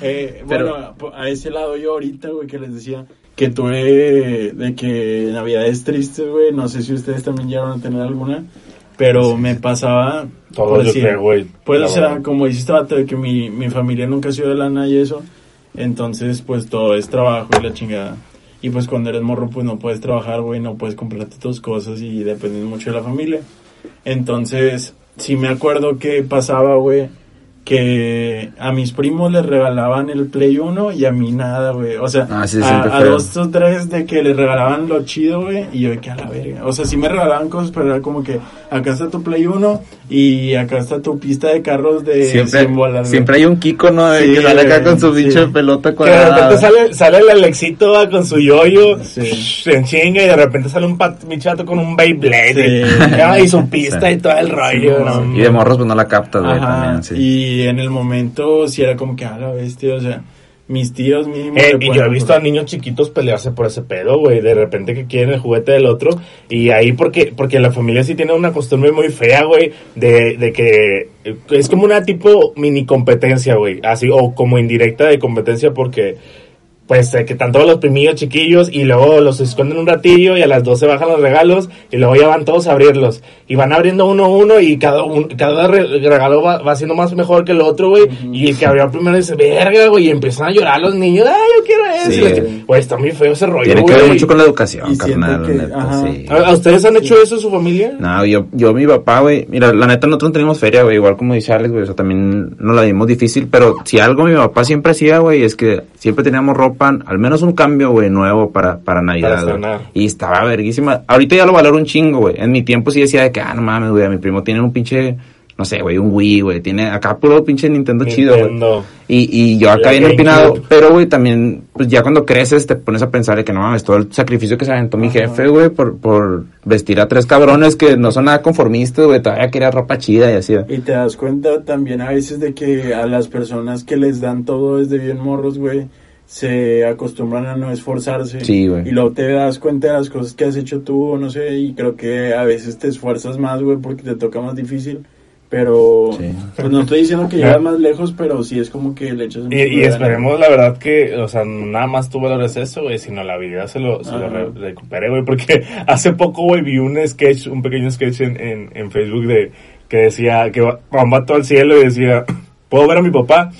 Eh, Pero- bueno, a ese lado yo ahorita, güey, que les decía que tuve de que Navidades tristes, güey, no sé si ustedes también llegaron a tener alguna, pero me pasaba... por Todos yo decir, creo, güey. Pues, o sea, como dice este vato, de que mi, mi familia nunca ha sido de lana y eso, entonces, pues, todo es trabajo y la chingada. Y pues cuando eres morro, pues no puedes trabajar, güey, no puedes comprarte tus cosas y dependes mucho de la familia. Entonces, sí me acuerdo que pasaba, güey, que a mis primos les regalaban el Play 1 y a mí nada, güey. O sea, Ah, sí, a, dos o tres de que les regalaban lo chido, güey, y yo de que a la verga. O sea, sí me regalaban cosas, pero era como que acá está tu Play 1 y acá está tu pista de carros de Siempre, 100 bolas, güey. siempre hay un Kiko, ¿no? De Sí, que sale acá con su sí. bicho de pelota Que de repente cuadrada. sale, sale el Alexito va, con su yoyo, Sí. en chinga, y de repente sale un pat, mi chato con un Beyblade, y, ah, y su pista y todo el rollo. ¿no? Y de morros, pues no la captas, güey, también, sí. y en el momento sí era como que a la bestia, o sea, mis tíos mínimo. Eh, y yo he visto a niños chiquitos pelearse por ese pedo, güey. De repente que quieren el juguete del otro. Y ahí porque, porque la familia sí tiene una costumbre muy fea, güey. De, de que es como una tipo mini competencia, güey. Así, o como indirecta de competencia porque... Pues eh, que están todos los primillos chiquillos y luego los esconden un ratillo y a las 12 bajan los regalos y luego ya van todos a abrirlos. Y van abriendo uno a uno y cada, un- cada re- regalo va, va siendo más mejor que el otro, güey. Y el que abrió primero dice, verga, güey, y empiezan a llorar los niños, ay, yo quiero eso. Sí. Güey, está muy feo ese rollo, Tiene que ver güey. mucho con la educación, carnal, la que- neta, sí. ¿A, a ustedes han hecho eso en su familia? No, yo, yo, mi papá, güey, mira, la neta nosotros no teníamos feria, güey, igual como dice Alex, güey, o sea, también nos la dimos difícil, pero si algo mi papá siempre hacía, güey, es que siempre teníamos ropa, al menos un cambio, güey, nuevo para, para Navidad, Para. Y estaba verguísima. Ahorita ya lo valoro un chingo, güey. En mi tiempo sí decía de que, ah, no mames, güey, a mi primo tiene un pinche, no sé, güey, un Wii, güey, tiene acá puro pinche Nintendo, chido, güey. Y, y yo acá bien empinado, pero güey, también, pues ya cuando creces te pones a pensar de que no mames, todo el sacrificio que se aventó mi jefe, güey, por, por vestir a tres cabrones que no son nada conformistas, güey, todavía quería ropa chida y así. Y te das cuenta también a veces de que a las personas que les dan todo desde bien morros, güey, se acostumbran a no esforzarse. Sí, güey. Y luego te das cuenta de las cosas que has hecho tú, no sé, y creo que a veces te esfuerzas más, güey, porque te toca más difícil. Pero, Sí. pues no estoy diciendo que llegas más lejos, pero sí es como que le echas un Y, y esperemos, la verdad, que, o sea, nada más tú valores eso, güey, sino la vida se lo, se lo re- recupere, güey, porque <laughs> hace poco, güey, vi un sketch, un pequeño sketch en, en, en Facebook de que decía, que Juan va todo al cielo y decía, ¿puedo ver a mi papá?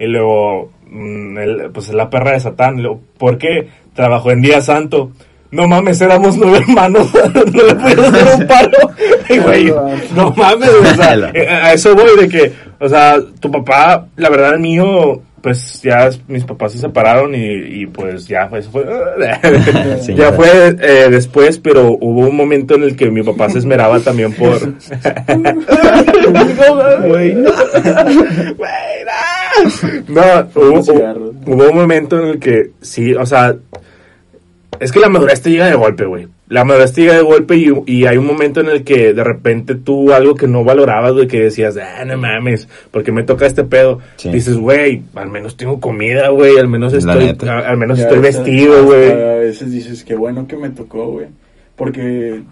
Y luego, el- pues la perra de Satán, ¿por qué? Trabajó en Día Santo. No mames, éramos nueve hermanos, <laughs> no le pudimos hacer un paro. <laughs> Y, güey, no mames, o sea, eh, a eso voy de que, o sea, tu papá, la verdad el mío, pues ya mis papás se separaron y, y pues ya fue, eso fue <laughs> Sí, ya. fue eh, después, pero hubo un momento en el que mi papá se esmeraba también por... Güey, no. Güey, no. No, <laughs> hubo, hubo un momento en el que sí, o sea, es que la madurez te llega de golpe, güey. La madurez te llega de golpe y, y hay un momento en el que de repente tú algo que no valorabas, güey, que decías, ah, no mames, porque me toca este pedo. Sí. Dices, güey, al menos tengo comida, güey, al menos estoy, al menos Ya estoy vestido, güey. A veces dices, qué bueno que me tocó, güey. Porque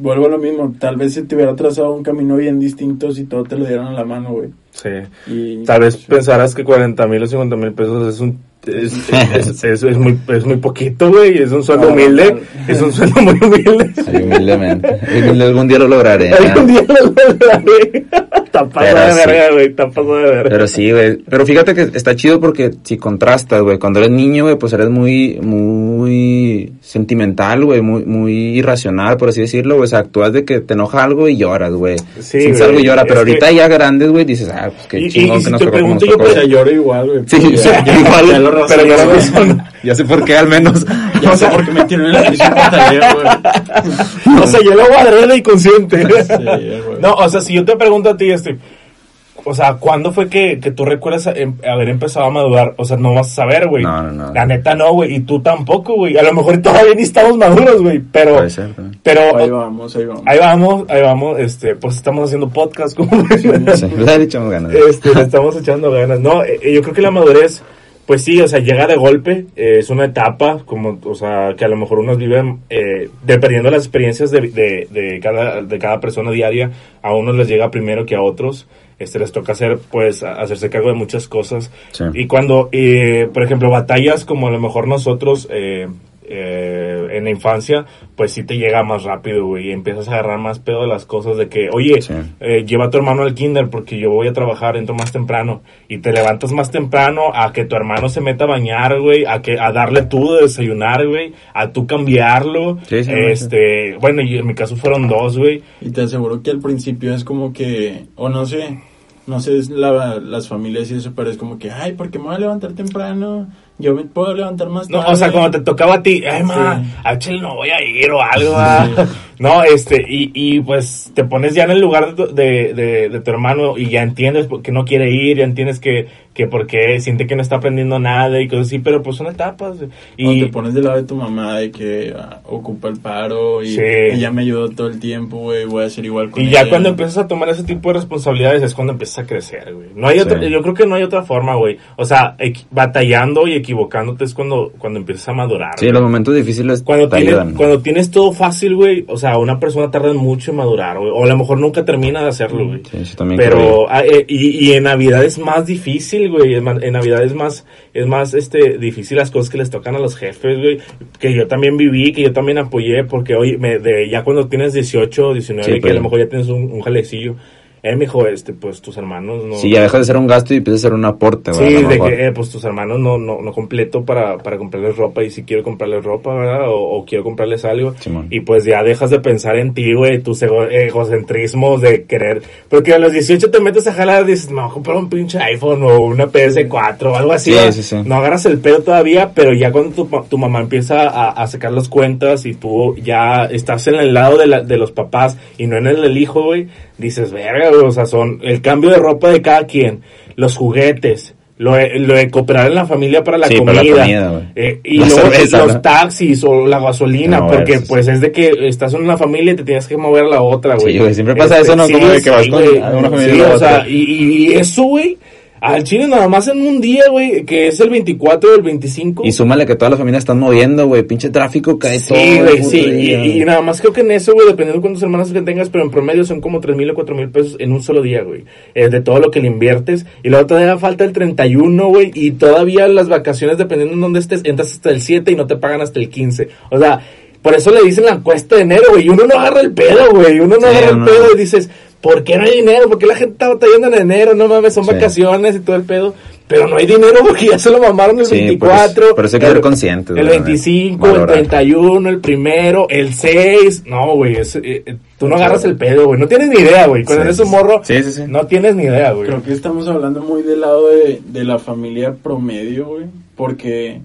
vuelvo a lo mismo, tal vez se te hubiera trazado un camino bien distinto si todo te lo dieran a la mano, güey. Sí. Y Tal vez sí. pensarás que 40 mil o 50 mil pesos es un es, es, <laughs> es- es muy, es muy poquito, güey. Es un sueldo humilde. Es un sueldo muy humilde. Sí, humildemente. Humilde, algún día lo lograré. <laughs> Algún ¿eh? día lo lograré. Pasado Pero de sí. verga, güey. Pasado de verga. Pero sí, güey. Pero fíjate que está chido porque si contrastas, güey. Cuando eres niño, güey, pues eres muy, muy sentimental, güey. Muy, muy irracional, por así decirlo, güey. O sea, actúas de que te enoja algo y lloras, güey. Sí, güey. algo y lloras. Pero que- ahorita ya grandes, güey, dices, ah, pues qué chingón y que si nos te como nos pregunto yo, sea, lloro igual, güey. Sí, Ya- sea, ya- igual, ya lo pero razón. Ya sé por qué, al menos. Ya sé por qué me tienen en la <laughs> prisión por tarea, güey. O sea, yo lo adrede de inconsciente. Sí, güey. No, o sea, si yo te pregunto a ti, este, o sea, ¿cuándo fue que, que tú recuerdas a- em- haber empezado a madurar? O sea, no vas a saber, güey. No, no, no. La neta no, güey, y tú tampoco, güey. A lo mejor todavía ni estamos maduros, güey, pero, Puede ser, pero, Ahí vamos, ahí vamos. ahí vamos, ahí vamos, este, pues estamos haciendo podcast, como Sí, <laughs> le echamos ganas. este, le estamos echando ganas. No, eh, yo creo que la madurez, pues sí, o sea, llega de golpe, eh, es una etapa, como, o sea, que a lo mejor unos viven, eh, dependiendo de las experiencias de, de, de cada, de cada persona diaria, a unos les llega primero que a otros. Este, les toca hacer, pues, hacerse cargo de muchas cosas. Sí. Y cuando, eh, por ejemplo, batallas como a lo mejor nosotros, eh, eh, en la infancia, pues sí te llega más rápido, güey, y empiezas a agarrar más pedo de las cosas de que, oye, Sí. eh, lleva a tu hermano al kinder porque yo voy a trabajar, entro más temprano, y te levantas más temprano a que tu hermano se meta a bañar, güey, a que, a darle tú de desayunar, güey, a tú cambiarlo, Sí, sí, este, bueno, y en mi caso fueron dos, güey, Y te aseguro que al principio es como que, o no sé, no sé, es la- las familias y eso, pero es como que, ay, ¿por qué me voy a levantar temprano? Yo me puedo levantar más No, tarde. o sea, cuando te tocaba a ti, ay, ma, Sí. a Chile no voy a ir o algo, ah. Sí. <laughs> No, este, y, y pues te pones ya en el lugar de, tu- de, de- de tu hermano y ya entiendes qué no quiere ir, ya entiendes que, que porque siente que no está aprendiendo nada y cosas así, pero pues son etapas. O Y, te pones del lado de tu mamá de que ah, ocupa el paro y Sí. ella me ayudó todo el tiempo, güey, voy a hacer igual con y ella. ya cuando empiezas a tomar ese tipo de responsabilidades es cuando empiezas a crecer, güey. No hay Sí. otra, yo creo que no hay otra forma, güey. O sea, batallando y equivocándote es cuando, cuando empiezas a madurar. Sí, güey. los momentos difíciles Cuando te tienes, ayudan. cuando tienes todo fácil, güey, o sea, una persona tarda mucho en madurar, güey, o a lo mejor nunca termina de hacerlo, güey. Sí, sí, también Pero, ah, eh, y, y en Navidad es más difícil, güey, en, en Navidad es más, es más, este, difícil las cosas que les tocan a los jefes, güey, que yo también viví, que yo también apoyé, porque hoy, me, de, ya cuando tienes 18, 19, Sí, que a lo mejor ya tienes un, un jalecillo, eh, mijo, este, pues tus hermanos no... Sí, ya dejas de ser un gasto y empiezas a ser un aporte. Sí, de que eh, pues tus hermanos no, no, no completo para, para comprarles ropa y si quiero comprarles ropa, ¿verdad? O, o quiero comprarles algo. Simón. Y pues ya dejas de pensar en ti, güey, tus ego- egocentrismos de querer. Porque a los 18 te metes a jalar y dices, me voy a comprar un pinche iPhone o una PS4 o algo así. Sí, sí, sí. No agarras el pedo todavía, pero ya cuando tu, tu mamá empieza a, a sacar las cuentas y tú ya estás en el lado de, la- de los papás y no en el del hijo, güey, dices, verga, o sea, son el cambio de ropa de cada quien, los juguetes, lo de, lo de cooperar en la familia para la Sí, comida, para la comida, eh, y La luego cerveza, los ¿no? taxis o la gasolina, No, porque sí. pues es de que estás en una familia y te tienes que mover a la otra, güey. Sí, güey, siempre pasa eso, ¿no? Como de que vas con una familia Sí, y la o sea, otra. y, y eso, güey, al chile nada más en un día, güey, que es el 24 o el 25. Y súmale que toda la familia están moviendo, güey. Pinche tráfico cae todo. Sí, güey, sí. Y, nada más creo que en eso, güey, dependiendo de cuántos hermanos que tengas, pero en promedio son como tres mil o cuatro mil pesos en un solo día, güey. Eh, de todo lo que le inviertes. Y luego todavía falta el 31, güey. Y todavía las vacaciones, dependiendo en dónde estés, entras hasta el 7 y no te pagan hasta el 15. O sea, por eso le dicen la cuesta de enero, güey. Y uno no agarra el pedo, güey. Uno no Sí, agarra el pedo y dices, ¿por qué no hay dinero? ¿Por qué la gente está batallando en enero? No mames, son Sí. vacaciones y todo el pedo. Pero no hay dinero <laughs> porque ya se lo mamaron el Sí, 24. por eso- hay que el- ser conscientes, El güey, 25, el valorar. 31, el primero, el 6. No, güey, eh, eh, tú no agarras el pedo, güey. No tienes ni idea, güey. Cuando Sí, eres un morro, sí, sí, sí. no tienes ni idea, güey. Creo que estamos hablando muy del lado de, de la familia promedio, güey. Porque,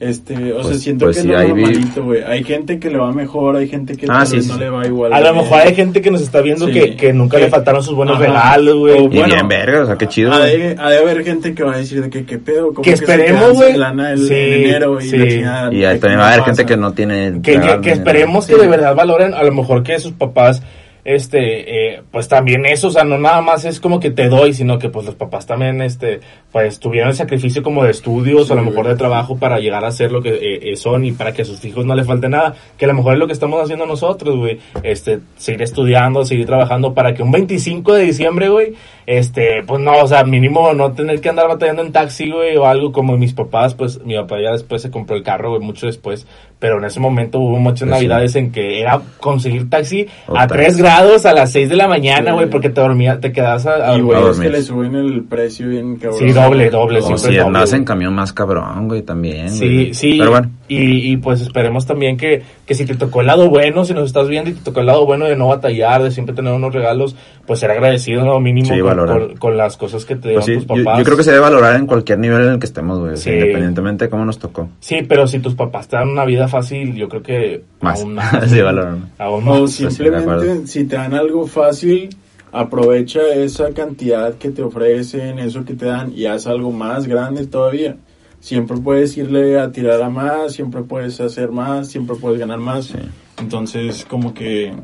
este, o sea, Pues- siento pues que sí, es lo normalito, güey. Hay gente que le va mejor, hay gente que Ah, tal sí, vez sí, no le va igual. A lo mejor hay gente que nos está viendo Sí. que, que nunca le faltaron sus buenos Ajá. regalos, güey. Y bueno, bien verga, o sea, qué chido. Ha de, ha de haber gente que va a decir de que qué pedo, como Que esperemos, güey. lana el, Sí, en enero y sí. la chingada, Y ahí ¿qué también va a haber gente que no tiene. que, que- esperemos Sí. que de verdad valoren a lo mejor que sus papás este eh, pues también eso o sea no nada más es como que te doy sino que pues los papás también este pues tuvieron el sacrificio como de estudios Sí, a lo mejor de trabajo para llegar a ser lo que eh, eh, son y para que a sus hijos no les falte nada que a lo mejor es lo que estamos haciendo nosotros güey este seguir estudiando seguir trabajando para que un 25 de diciembre güey este pues no o sea mínimo no tener que andar batallando en taxi güey o algo como mis papás pues mi papá ya después se compró el carro güey mucho después pero en ese momento hubo muchas Pues sí. navidades en que era conseguir taxi O a taxi. 3 grados a las 6 de la mañana, Sí. güey, porque te dormía, te quedabas a, a Y güey, es que le suben el precio bien cabrón. Sí, doble, doble, O si doble, andas en camión más cabrón, güey, también. Sí, güey. sí. Pero bueno. Y, y pues esperemos también que, que si te tocó el lado bueno, si nos estás viendo y te tocó el lado bueno de no batallar, de siempre tener unos regalos, pues ser agradecido, ¿no? Mínimo Sí, con, valorar. con- con las cosas que te dieron Pues sí, tus yo, papás. yo creo que se debe valorar en cualquier nivel en el que estemos, güey. o Sí. Independientemente de cómo nos tocó. Sí, pero si tus papás te dan una vida fácil, yo creo que Más. aún <laughs> más. sí, valorar. Aún O más. de simplemente, si te dan algo fácil, aprovecha esa cantidad que te ofrecen, eso que te dan, y haz algo más grande todavía. Siempre puedes irle a tirar a más, siempre puedes hacer más, siempre puedes ganar más. Entonces, como que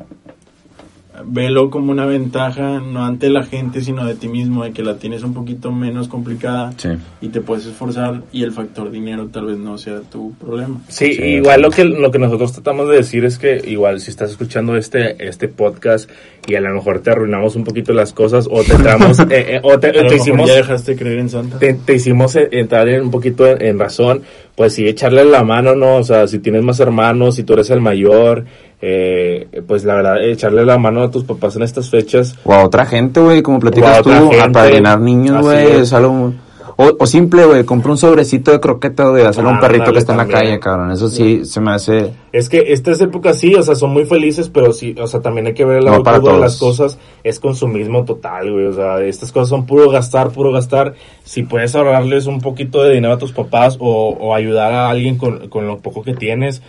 velo como una ventaja, no ante la gente, sino de ti mismo, de que la tienes un poquito menos complicada Sí. y te puedes esforzar y el factor dinero tal vez no sea tu problema. Sí, Sí, igual lo que, lo que nosotros tratamos de decir es que igual si estás escuchando este, este podcast y a lo mejor te arruinamos un poquito las cosas o te entramos, <laughs> eh, eh, o te, A lo te mejor hicimos, ya dejaste de creer en Santa. te, te hicimos eh, entrar en un poquito en, en razón, pues sí, echarle la mano, ¿no? O sea, si tienes más hermanos, si tú eres el mayor, eh, pues la verdad, echarle la mano a tus papás en estas fechas, O a otra gente, güey, como platicas tú, otra gente. a padrinar niños, güey, es. es algo... O, o simple, güey, compra un sobrecito de croqueta, güey, hacerle a un perrito que está en la calle, cabrón. Eso sí, se me hace... Es que estas épocas sí, o sea, son muy felices, pero sí, o sea, también hay que ver el lado de las cosas, es consumismo total, güey, o sea, estas cosas son puro gastar, puro gastar. Si puedes ahorrarles un poquito de dinero a tus papás o, o ayudar a alguien con, con lo poco que tienes,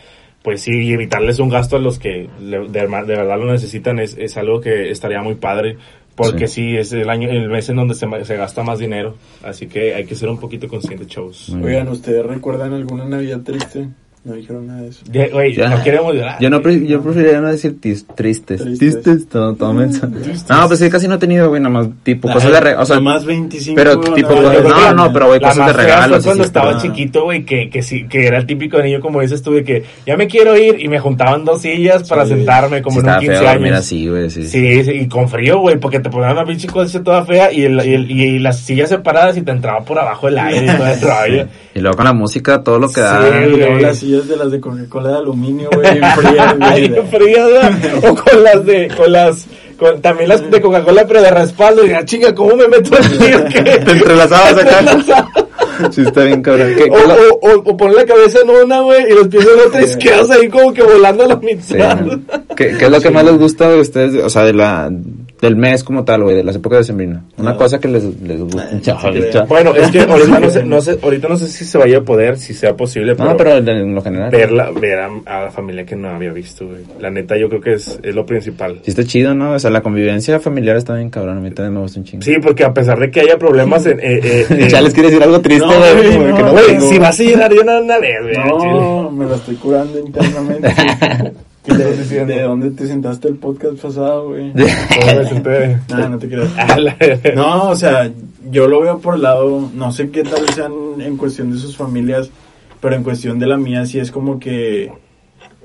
pues sí, y evitarles un gasto a los que de, de verdad lo necesitan es, es algo que estaría muy padre. Porque sí. es el año, el mes en donde se, ma- se gasta más dinero. Así que hay que ser un poquito conscientes, chavos. Oigan, ¿ustedes recuerdan alguna Navidad triste? No dijeron nada de eso. Ya, Güey, Ya. no queremos llorar. Yo no pre- yo preferiría no decir tis- tristes. Tristes. Tristes, todo, todo menso. No, pues sí, casi no he tenido, güey, nada más tipo cosas de... re- O sea, más 25. pero tipo Navidad. cosas- no, que no, pero, güey, la cosas de fea regalos, fue cuando sí, estaba pero- chiquito, güey, que, que sí, que era el típico niño, como dices tú, de que ya me quiero ir y me juntaban dos sillas para Sí. sentarme como sí en un estaba 15 feo años. güey, sí. Sí, sí, y con frío, güey, porque te ponían una pinche cosa toda fea y, el, y, el- y las sillas separadas y te entraba por abajo el aire y todo el <laughs> rollo. Y luego con la música, todo lo que da. Sí, Y luego güey. Las sillas de las de Coca-Cola de aluminio, güey, bien <laughs> frías. <laughs> O con las de, con las, con, también las de Coca-Cola, pero de respaldo. Y la chinga, ¿cómo me meto el? <laughs> ¿Qué? Te entrelazabas acá. Sí, está bien, cabrón. ¿Qué, O, qué es lo- o, o, o poner la cabeza en una, güey, y los pies en otra y Sí. quedas ahí como que volando a la Sí. mitad. ¿Qué, qué es lo que más les gusta de ustedes? O sea, de la, del mes como tal, güey, de las épocas de sembrina. Una No. cosa que les, les gusta. no chao. Bueno, es que <laughs> ahorita no sé, no sé, ahorita no sé si se vaya a poder, si sea posible, pero, No, pero en lo general. verla, ver a, a la familia que no había visto, güey. La neta, yo creo que es, es lo principal. Sí está chido, ¿no? O sea, la convivencia familiar está bien cabrón. A mí también me gusta un chingo. Sí, porque a pesar de que haya problemas en, eh, eh, eh, <laughs> ya les quiere decir algo triste, No, güey. no, no güey, tengo. si vas a llegar yo no una vez, güey. No, me lo estoy curando internamente. <laughs> ¿Qué le estás diciendo? ¿De dónde te sentaste el podcast pasado, güey? ¿Cómo me senté? No, no te creas. <laughs> No, o sea, yo lo veo por el lado, no sé qué tal sean en cuestión de sus familias, pero en cuestión de la mía sí es como que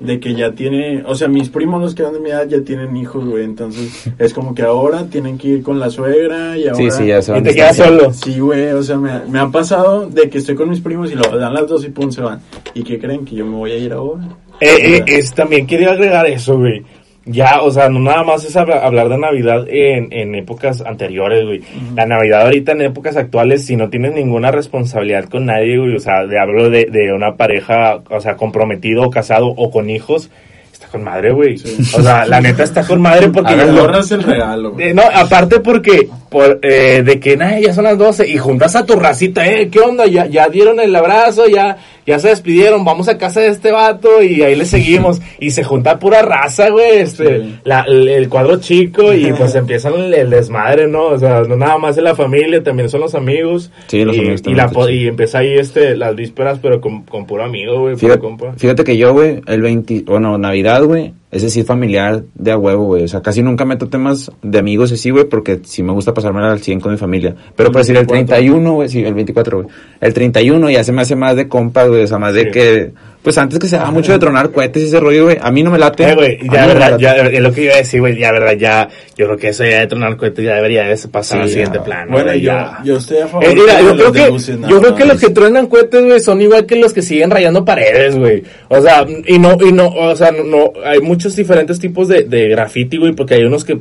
de que ya tiene, o sea, mis primos los que eran de mi edad ya tienen hijos, güey, entonces es como que ahora tienen que ir con la suegra y ahora Sí, sí, ya se Y te quedas solo. Sí, güey, o sea, me, me ha pasado de que estoy con mis primos y lo dan las dos y pum, se van. ¿Y qué creen? Que yo me voy a ir ahora. Eh, eh, es, también quería agregar eso, güey. ya, o sea, no nada más es habla- hablar de Navidad en, en épocas anteriores, güey. La Navidad ahorita en épocas actuales, si no tienes ninguna responsabilidad con nadie, güey, o sea, de, hablo de, de una pareja, o sea, comprometido, casado o con hijos, está con madre, güey. O sea, la neta está con madre porque... A lo- el regalo, güey. eh, no, aparte porque, por, eh, de que, nah, ya son las 12 y juntas a tu racita, eh, ¿qué onda? Ya, ya dieron el abrazo, ya, ya se despidieron, vamos a casa de este vato y ahí le seguimos. Y se junta pura raza, güey, este, Sí. la- el, el cuadro chico y pues empiezan el, el desmadre, ¿no? O sea, no nada más es la familia, también son los amigos. Sí, los y, amigos y, también la, y empieza ahí, este, las vísperas, pero con, con puro amigo, güey, puro Fíjate, compa. fíjate que yo, güey, el 20, bueno, Navidad, güey, ese sí familiar de a huevo, güey. O sea, casi nunca meto temas de amigos así, güey, porque sí me gusta pasarme al 100 con mi familia. Pero por decir el 31, güey, sí, el 24, güey. El 31 ya se me hace más de compa, güey, o sea, más de que, pues antes que se daba mucho de tronar cohetes y ese rollo, güey. A mí no me late. Eh, güey, ya, verdad, ya, es lo que iba a decir, güey, ya, verdad, ya, yo creo que eso ya de tronar cohetes ya debería de pasar Sí, al siguiente ya. plano, Bueno, yo, ya. yo estoy a favor Eh, mira, de yo creo que, yo creo que los que truenan cohetes, güey, son igual que los que siguen rayando paredes, güey. O sea, y no, y no, o sea, no, no- hay muchos diferentes tipos de, de graffiti, güey, porque hay unos que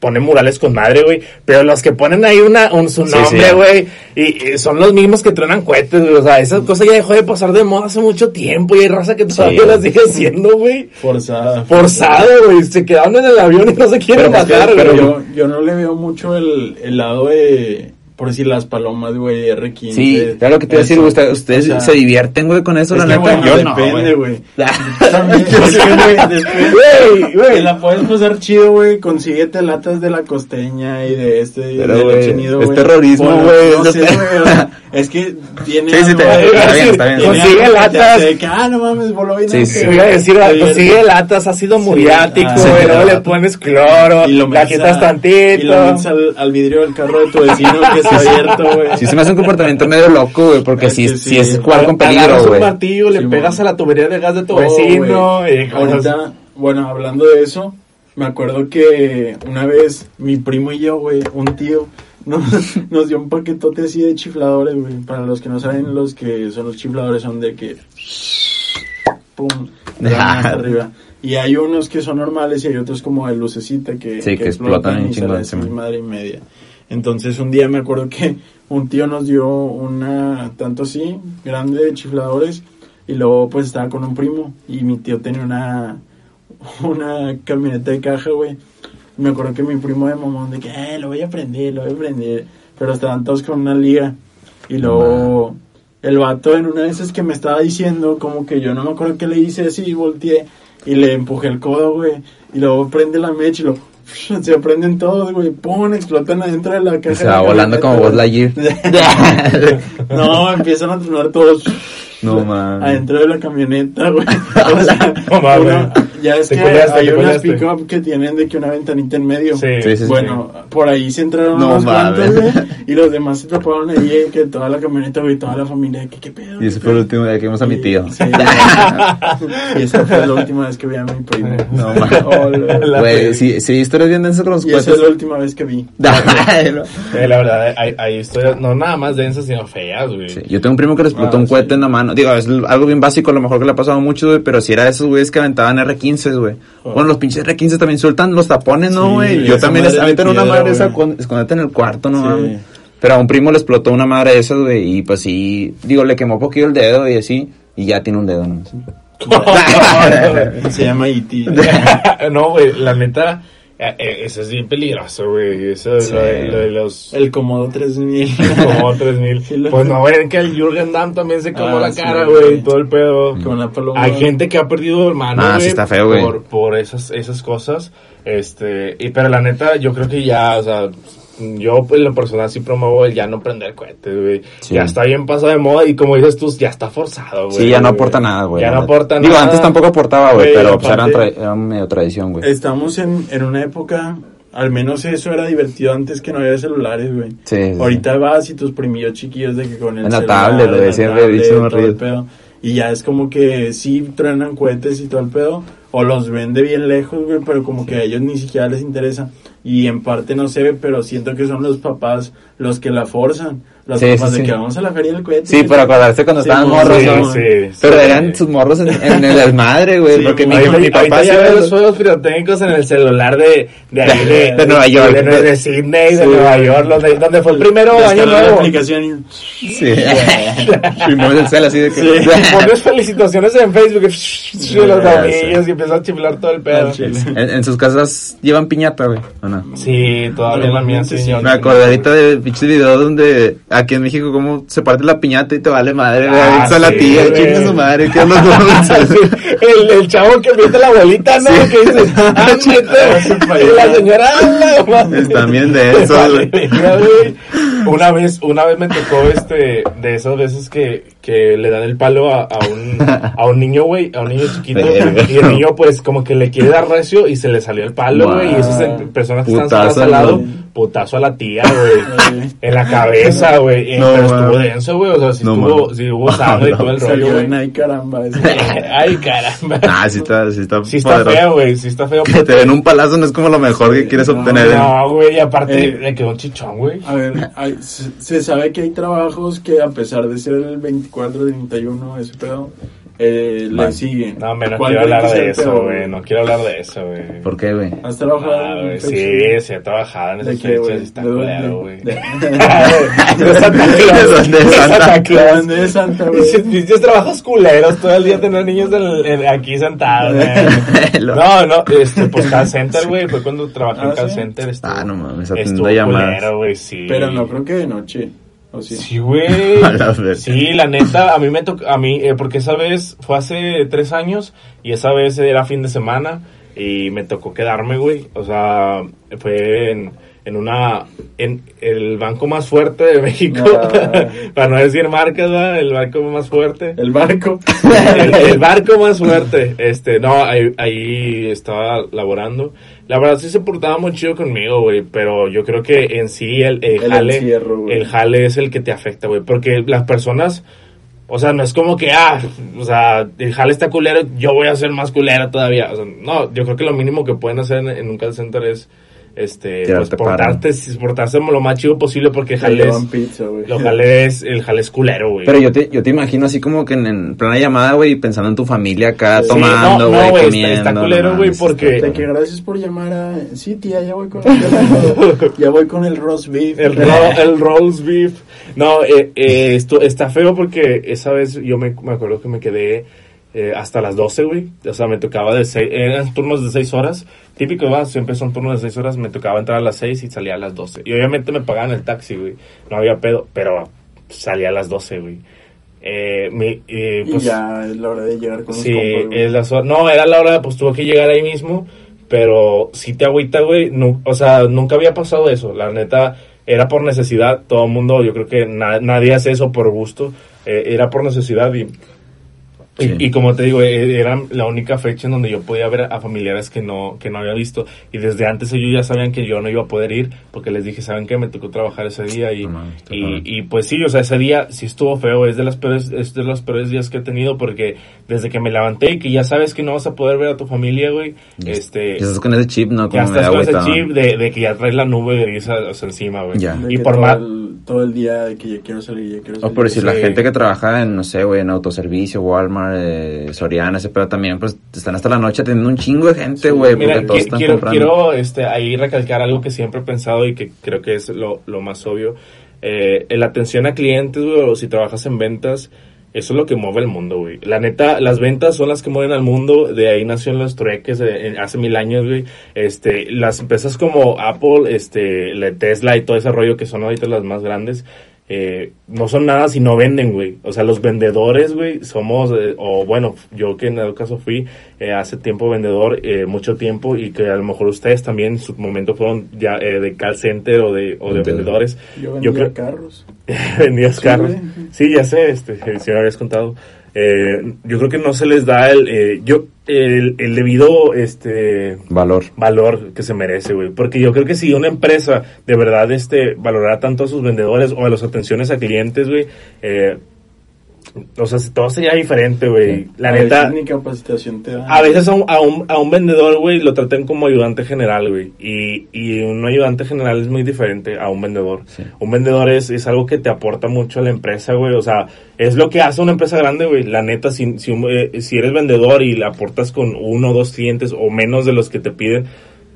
ponen murales con madre, güey, pero los que ponen ahí una, un, su nombre, sí. güey, y, y son los mismos que truenan cohetes, güey, o sea, esa cosa ya dejó de pasar de moda hace mucho tiempo y hay raza que todavía Sí. la sigue haciendo, güey. Forzada. Forzado, güey, se quedaron en el avión y no se quieren Pero, es que- matar, pero güey. yo, yo no le veo mucho el, el lado de, por decir, las palomas, güey, R15. Sí, claro que te iba a decir, güey, ustedes, ustedes O sea, se divierten, güey, con eso, es la que, neta. bueno, yo depende, güey. güey. <laughs> También, güey, Güey, güey. te la puedes pasar chido, güey, consíguete latas de la costeña y de este, Pero, de güey, es güey. terrorismo, güey, No sé, güey, o sea, <laughs> es que tiene Sí, sí, te- está bien, está bien. Consigue latas. que, ah, no mames, voló Sí, sí. iba a decir, te pues divierte. sigue latas, ácido muriático, ah, güey, luego le pones cloro, y lo le metes quitas a- tantito. Y lo metes al, al vidrio del carro de tu vecino que abierto, güey. Sí se me hace un comportamiento medio loco, güey, porque Es sí, que es jugar con peligro, un güey. martillo, le Sí, pegas a la tubería de gas de tu vecino. güey. y cosas- Ahorita, bueno, hablando de eso, me acuerdo que una vez mi primo y yo, güey, un tío, <laughs> nos, nos dio un paquetote así de chifladores, güey. Para los que no saben, los que son los chifladores son de que... Pum, de <laughs> arriba. Y hay unos que son normales y hay otros como de lucecita que, Sí, que explotan en y madre y media. Entonces un día me acuerdo que un tío nos dio una, tanto así, grande de chifladores y luego pues estaba con un primo y mi tío tenía una, una camioneta de caja, güey. Me acuerdo que mi primo de mamón de que, eh, lo voy a prender, lo voy a prender. Pero estaban todos con una liga. Y luego el vato en una de esas que me estaba diciendo, como que yo no me acuerdo qué le hice así, volteé y le empujé el codo, güey. Y luego prende la mecha y lo... <laughs> Se prenden todos, güey, pum, explotan adentro de la caja. Se de va la volando como Buzz. Lightyear. <laughs> no, empiezan a tronar todos. No, man. Adentro de la camioneta, güey. <laughs> O sea, No mames. ya es Te que hay unas pick-up que tienen de que una ventanita en medio. Sí. Sí, sí, sí. Bueno, por ahí se entraron No unos cuantos, mames. güey. Y los demás se taparon ahí, eh, que toda la camioneta, güey, toda la familia, que qué pedo. Y ese fue el último día que vimos a mi tío. Sí, <laughs> <laughs> y esa fue la última vez que vi a mi primo. No. La Güey, sí, sí, historias bien densas con los Y esa es la última vez que vi. Eh, la verdad, hay, hay historias, no nada más densas, sino feas, güey. Sí, Yo tengo un primo que le explotó Ah, un cohete en la mano. Digo, es algo bien básico, a lo mejor que le ha pasado mucho, güey, pero si era de esos güeyes que aventaban R15, güey. Oh. Bueno, los pinches R15 también sueltan los tapones, ¿no, Sí, güey? Yo esa también les aventan una madre esa, con- escondete en el cuarto, no Sí. Pero a un primo le explotó una madre de esas, güey, y pues sí, digo, le quemó poquito el dedo y así, y ya tiene un dedo, ¿no? <laughs> Se llama E E.T. <laughs> no, güey, la neta, eh, eh, eso es bien peligroso, güey. Eso es Sí. lo, de- lo de los... El Comodo 3000. Como 3000. Sí, lo- Pues no, ven que el Jürgen Damm también se quemó Ah, la sí, cara, güey. güey, todo el pedo. Con la paloma. Hay gente que ha perdido hermanos, Ah, sí está feo, güey. por, por esas, esas cosas. Este, y pero la neta, yo creo que ya, o sea, yo en lo personal sí promuevo el ya no prender cohetes, güey. Sí. Ya está bien pasado de moda y como dices tú, ya está forzado, güey. Sí, ya no güey. aporta nada, güey. Ya no aporta Digo, nada. antes tampoco aportaba, güey, Güey, pero pues era, aparte- tra- era medio tradición, güey. Estamos en, en una época, al menos eso era divertido antes que no había celulares, güey. Sí, sí, sí. Ahorita vas y tus primillos chiquillos de que con el En la celular, tablet, la siempre he tablet, dicho, el morrillo. pedo. Y ya es como que sí truenan cohetes y todo el pedo, o los ven de bien lejos, güey, pero como que a ellos ni siquiera les interesa. Y en parte no se ve, pero siento que son los papás los que la forzan. Las Sí, sí, de sí. que vamos a la feria del cohete. Sí, pero acordarse cuando Sí, estaban mo- morros, sí, ¿no? sí, Pero sí. eran sus morros en, en el desmadre, güey, Sí, porque mi, güey. mi Ahorita, papá ahorita sí ya ve los- juegos pirotécnicos en el celular de, de, ahí de, De Nueva York. de, de, de Sydney, de. Nueva York, donde, donde fue el primero año nuevo. aplicación y- Sí. <laughs> y mueves el cel así de que... Pones <laughs> felicitaciones en Facebook y los Sí. domingos y empiezas a chiflar todo el pedo. En, sus casas llevan piñata, güey, ¿o no? Sí, todavía la mía yo- Me acordé ahorita de pinche video donde aquí en México cómo se parte la piñata y te vale madre. Ah, a la sí, tía, güey. chinga su madre, ¿qué onda <laughs> con el, el chavo que mete la abuelita, ¿no? Sí. Que dice, ah, <laughs> mete. Y la señora, ah. Están bien de <laughs> eso. Una vez, una vez me tocó este, de esas veces que, que le dan el palo a, a un, a un niño, güey, a un niño chiquito, y el niño pues como que le quiere dar recio y se le salió el palo, güey, y esas personas que están Putazo, sentadas al lado. Putazo a la tía, güey, <laughs> en la cabeza, güey, y- No, pero man. estuvo denso, güey, o sea, si No, estuvo, si hubo sangre y todo el <laughs> rollo, Salió güey. ahí, caramba. <laughs> Ay, caramba. Ah, sí está, sí está Sí está poderoso. feo, güey, sí está feo. Que te den un palazo no es como lo mejor que quieres obtener. ¿eh? No, güey, y aparte Eh. le quedó un chichón, güey. A ver, hay- se, se sabe que hay trabajos que a pesar de ser el 24, 31, ese pedo, eh, le Vale. siguen. No, me no ¿Cuál quiero hablar de el eso, güey. No quiero hablar de eso, güey. ¿Por qué, güey? ¿Has trabajado Ah, sí, sí he trabajado en ¿De esas qué, fechas güey? y está culero, güey. <laughs> De- De Santa Claus. De Santa Claus. ¿Dónde de Santa, güey? Dices, trabajos culeros, todo el día tener niños en- en- aquí sentados, <laughs> güey. No, no, este, pues call center, güey, fue cuando trabajé en Ah, call ¿sí? center. Estuvo, Ah, no mames, estuvo atendiendo llamadas. culero, güey, sí. Pero no creo que de noche. ¿O sí? Sí, güey. <laughs> Sí, la neta, a mí me tocó, a mí, eh, porque esa vez fue hace tres años y esa vez era fin de semana y me tocó quedarme, güey. O sea, fue en, en una, en el banco más fuerte de México, Ah. <laughs> para no decir marcas, ¿verdad? el banco más fuerte. El barco. <laughs> el, el barco más fuerte. Este, no, ahí, ahí estaba laborando. La verdad sí se portaba muy chido conmigo, güey, pero yo creo que en sí el, el, El jale, encierro, el jale es el que te afecta, güey, porque las personas, o sea, no es como que, ah, o sea, el jale está culero, yo voy a ser más culero todavía. O sea, no, yo creo que lo mínimo que pueden hacer en, en un call center es, este, pues, portarte, portarse lo más chido posible porque el Te jale llevan es, pizza, güey. lo jale es, el jale es culero, güey. Pero yo te, yo te imagino así como que en, en plena llamada, güey, pensando en tu familia acá, Sí, tomando, no, no, güey, güey, está- comiendo. está no culero, güey, porque- De que gracias por llamar a... Sí, tía, ya voy con... ya voy con el roast beef. El, ro- el roast beef. No, eh, eh, esto está feo porque esa vez yo me, me acuerdo que me quedé eh, hasta las 12, güey. O sea, me tocaba de seis, eran turnos de 6 horas. Típico, va, siempre son turnos de 6 horas. Me tocaba entrar a las 6 y salía a las 12. Y obviamente me pagaban el taxi, güey. No había pedo, pero salía a las 12, güey. Eh, mi, eh, Y pues, ya es la hora de llegar con Sí, los es horas- No, era la hora, pues tuvo que llegar ahí mismo. Pero sí te agüita, güey. o sea, nunca había pasado eso. La neta, era por necesidad. Todo el mundo, yo creo que na- nadie hace eso por gusto. Eh, era por necesidad y. Y, Sí. y como te digo, eh, era la única fecha en donde yo podía ver a familiares que no, que no había visto. Y desde antes ellos ya sabían que yo no iba a poder ir, porque les dije, ¿saben qué? Me tocó trabajar ese día. Y, No y, pues sí, o sea, ese día sí estuvo feo. Es de, las peores, es de los peores días que he tenido, porque desde que me levanté y que ya sabes que no vas a poder ver a tu familia, güey, Ya- este... Ya estás con ese chip, ¿no? Ya Como estás con ese chip de, de que ya traes la nube de gris o sea, encima, güey. Ya. Y por más... todo el día de que ya quiero salir, ya quiero O salir. por decir, la gente que trabaja en, no sé, güey, en autoservicio, Walmart, eh, Soriana, ese pedo también, pues están hasta la noche teniendo un chingo de gente, Sí, güey, Mira, porque todos están quiero, comprando. quiero este, ahí recalcar algo que siempre he pensado y que creo que es lo, lo más obvio. Eh, la atención a clientes, güey, o si trabajas en ventas, eso es lo que mueve el mundo, güey. La neta, las ventas son las que mueven al mundo. De ahí nacieron los trueques en- hace mil años, güey. Este, las empresas como Apple, este, la Tesla y todo ese rollo que son ahorita las más grandes, eh, no son nada si no venden, güey. O sea, los vendedores, güey, somos, eh, o bueno, yo que en el caso fui eh, hace tiempo vendedor, eh, mucho tiempo, y que a lo mejor ustedes también en su momento fueron ya eh, de call center o de, o de Vendedor. vendedores. Yo vendía creo- carros. <laughs> vendías Sí, carros. güey. Sí, ya sé, este, <laughs> si me habías contado. Eh, yo creo que no se les da el, eh, yo, el, el debido, este, Valor. valor que se merece, güey. Porque yo creo que si una empresa de verdad este valorara tanto a sus vendedores o a las atenciones a clientes, güey, eh, o sea, todo sería diferente, güey. La A neta, ni capacitación te da. a veces a un, a un, a un vendedor, güey, lo traten como ayudante general, güey. Y, y un ayudante general es muy diferente a un vendedor. Sí. Un vendedor es, es algo que te aporta mucho a la empresa, güey. O sea, es lo que hace una empresa grande, güey. La neta, si, si, un- eh, si eres vendedor y le aportas con uno o dos clientes o menos de los que te piden,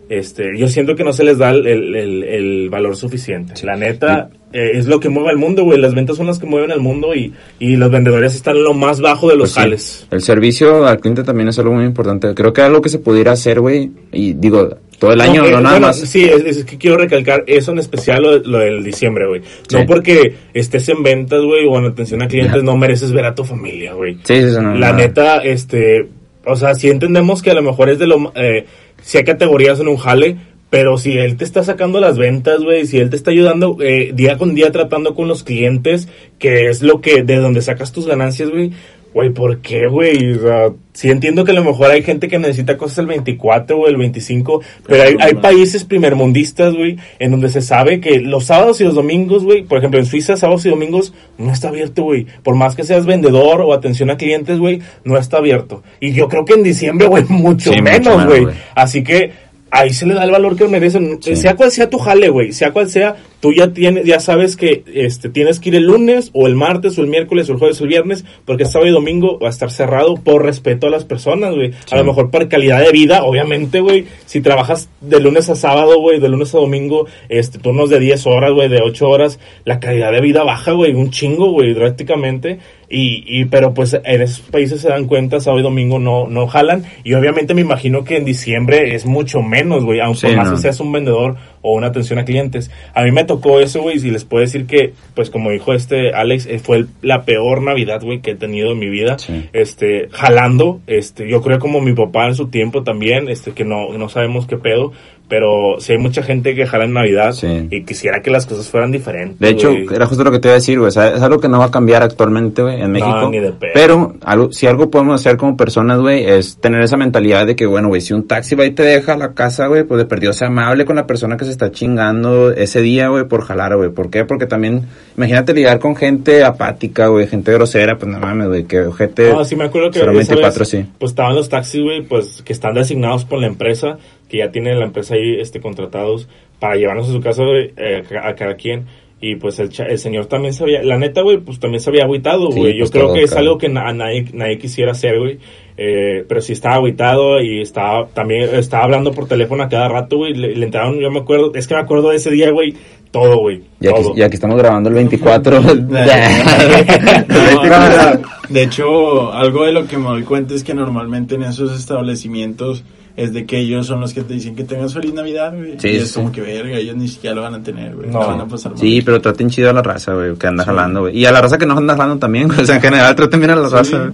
este, yo siento que no se les da el, el- valor suficiente. La neta, eh, es lo que mueve al mundo, güey. Las ventas son las que mueven al mundo y, y los vendedores están en lo más bajo de los Pues sí. El servicio al cliente también es algo muy importante. Creo que algo que se pudiera hacer, güey, y digo, todo el año, No, no, eh, nada bueno, más. Sí, es, es que quiero recalcar eso en especial lo, lo del diciembre, güey. No Sí. porque estés en ventas, güey, o en atención a clientes, no mereces ver a tu familia, güey. Sí, sí, sí, no, La no. neta, este, o sea, si entendemos que a lo mejor es de lo, eh, si hay categorías en un jale, pero si él te está sacando las ventas, güey, si él te está ayudando eh, día con día tratando con los clientes, que es lo que, de donde sacas tus ganancias, güey, güey, ¿por qué, güey? O sea, sí entiendo que a lo mejor hay gente que necesita cosas el 24 o el 25, pero hay, hay países primermundistas, güey, en donde se sabe que los sábados y los domingos, güey, por ejemplo, en Suiza, sábados y domingos no está abierto, güey. Por más que seas vendedor o atención a clientes, güey, no está abierto. Y yo creo que en diciembre, güey, <laughs> mucho Sí, menos, güey. Así que ahí se le da el valor que merecen. Sí. Sea cual sea tu jale, güey, sea cual sea, tú ya tienes, ya sabes que este tienes que ir el lunes o el martes o el miércoles o el jueves o el viernes, porque sábado y domingo va a estar cerrado por respeto a las personas, güey. A lo mejor por calidad de vida, obviamente, güey. Si trabajas de lunes a sábado, güey, de lunes a domingo, este turnos de 10 horas, güey, de 8 horas, la calidad de vida baja, güey, un chingo, güey, drásticamente. Y, y, pero pues en esos países se dan cuenta, sábado y domingo no, no jalan. Y obviamente me imagino que en diciembre es mucho menos, güey, aunque Sí, más no. seas un vendedor o una atención a clientes. A mí me tocó eso, güey, y les puedo decir que, pues como dijo este Alex, eh, fue el- la peor Navidad, güey, que he tenido en mi vida. Sí. Este, jalando, este, yo creo como mi papá en su tiempo también, este, que no, no sabemos qué pedo. Pero si hay mucha gente que jala en Navidad Sí. y quisiera que las cosas fueran diferentes. De hecho, era justo lo que te iba a decir, güey. o sea, es algo que no va a cambiar actualmente, güey, en México. ni de pedo. Pero algo, si algo podemos hacer como personas, güey, es tener esa mentalidad de que, bueno, güey, si un taxi va y te deja a la casa, güey, pues de perdido sea amable con la persona que se está chingando ese día, güey, por jalar, güey. ¿Por qué? Porque también, imagínate lidiar con gente apática, güey, gente grosera, pues no mames, güey, que gente... No, sí me acuerdo que 024, vez, sí. pues estaban los taxis, güey, pues que están designados por la empresa, que ya tiene la empresa ahí este contratados para llevarnos a su casa eh, a cada quien. Y pues el, cha- el señor también se había, la neta, güey, pues también se había agüitado, Sí, güey. Yo pues, creo que es algo que na- nadie, nadie quisiera hacer, güey. Eh, pero sí estaba agüitado y estaba también estaba hablando por teléfono a cada rato, güey. Le, le entraron, yo me acuerdo, es que me acuerdo de ese día, güey, todo, güey. Y y aquí estamos grabando el 24. <laughs> No, de hecho, algo de lo que me doy cuenta es que normalmente en esos establecimientos es de que ellos son los que te dicen que tengas feliz Navidad, güey. Sí, y es sí. como que verga, ellos ni siquiera lo van a tener, güey. No. No. van a pasar mal. Sí, pero traten chido a la raza, güey, que anda jalando, güey. Y a la raza que no anda jalando también, güey. <laughs> O sea, en general traten bien a la Sí. raza, güey,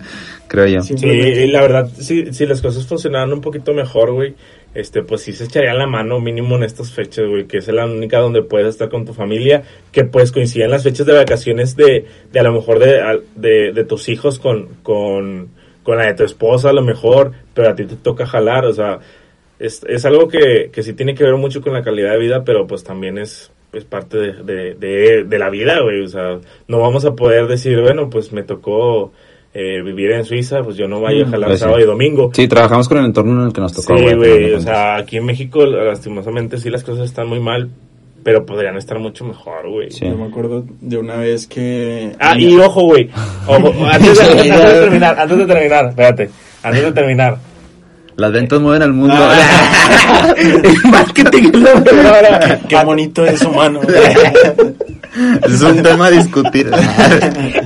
creo yo. Sí. Sí, y la verdad, si, si las cosas funcionaran un poquito mejor, güey, este, pues sí se echaría la mano mínimo en estas fechas, güey, que es la única donde puedes estar con tu familia, que pues coinciden las fechas de vacaciones de, de a lo mejor de, al- de, de tus hijos con, con, con la de tu esposa a lo mejor, pero a ti te toca jalar, o sea, es, es algo que, que sí tiene que ver mucho con la calidad de vida, pero pues también es, es parte de, de, de, de la vida, güey, o sea, no vamos a poder decir, bueno, pues me tocó eh, vivir en Suiza, pues yo no vaya a jalar Pues sí. sábado y domingo. Sí, trabajamos con el entorno en el que nos tocó, Sí, güey, o sea, aquí en México lastimosamente sí las cosas están muy mal, pero podrían estar mucho mejor, güey. Sí. Yo me acuerdo de una vez que... Ah, y ojo, güey, ojo, antes de, <laughs> antes de terminar, antes de terminar, espérate, antes de terminar. Las ventas mueven al mundo. Ah. Marketing, no, güey. Qué bonito es humano. Es un tema a discutir. <laughs>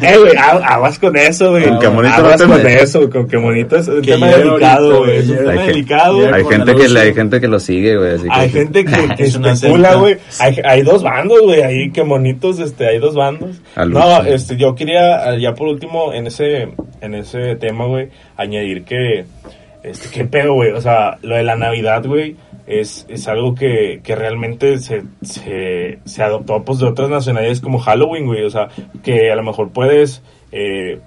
Eh, güey, agu- aguas con eso, güey. Con que bonito aguas no te con eso, con que bonito es un Que tema delicado, güey. Es un tema Hay, delicado. Hay gente el que, hay gente que lo sigue, güey. así que- Hay gente que, <laughs> que Es una especula, güey. Hay, hay dos bandos, güey, ahí que bonitos, este, hay dos bandos. No, este, yo quería, eh, ya por último, en ese, en ese tema, güey, añadir que, este, qué pedo, güey, o sea, lo de la Navidad, güey, es, es algo que, que realmente se, se, se adoptó, pues, de otras nacionalidades como Halloween, güey, o sea, que a lo mejor puedes, eh,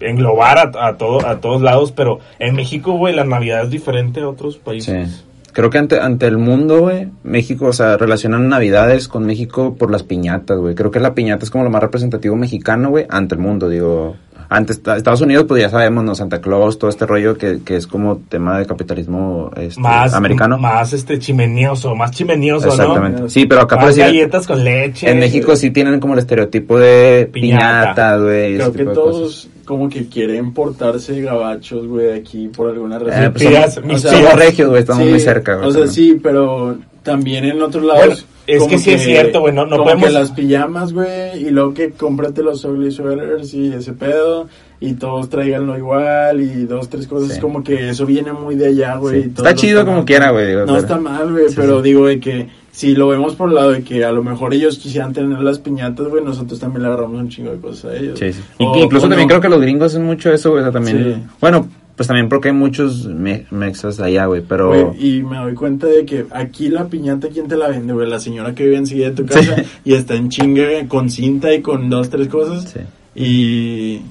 englobar a, a todo, a todos lados, pero en México, güey, la Navidad es diferente a otros países. Sí. Creo que ante, ante el mundo, güey, México, o sea, relacionan Navidades con México por las piñatas, güey. Creo que la piñata es como lo más representativo mexicano, güey, ante el mundo, digo. Antes, Estados Unidos, pues ya sabemos, ¿no? Santa Claus, todo este rollo que, que es como tema de capitalismo este, más americano. Más este chimenioso, más chimenioso, Exactamente. ¿no? Sí, pero acá Más por decir, galletas con leche. en México sí tienen como el estereotipo de Piñata. güey. Creo ese que todos como que quieren portarse gabachos, güey, aquí por alguna razón. Eh, pues somos, regios, güey, estamos Sí, muy cerca, güey. O sea, también. sí, pero también en otros lados. Bueno, es como que sí es cierto, güey, no- no como podemos- que las pijamas, güey, y luego que cómprate los ugly sweaters y ese pedo, y todos traiganlo igual, y dos, tres cosas, Sí. como que eso viene muy de allá, güey. Sí. Está chido están- como quiera, güey. No pero- está mal, güey, Sí, pero sí. digo de que si lo vemos por el lado de que a lo mejor ellos quisieran tener las piñatas, güey, nosotros también le agarramos un chingo de cosas a ellos. Sí, sí. O- Incluso también no. creo que los gringos hacen mucho eso, güey. O sea, también. Sí. Bueno, pues también porque hay muchos me- mexas allá, güey. Pero. Y me doy cuenta de que aquí la piñata, ¿quién te la vende, güey? La señora que vive enseguida de tu casa y está en chingue con cinta y con dos, tres cosas. Sí. Y.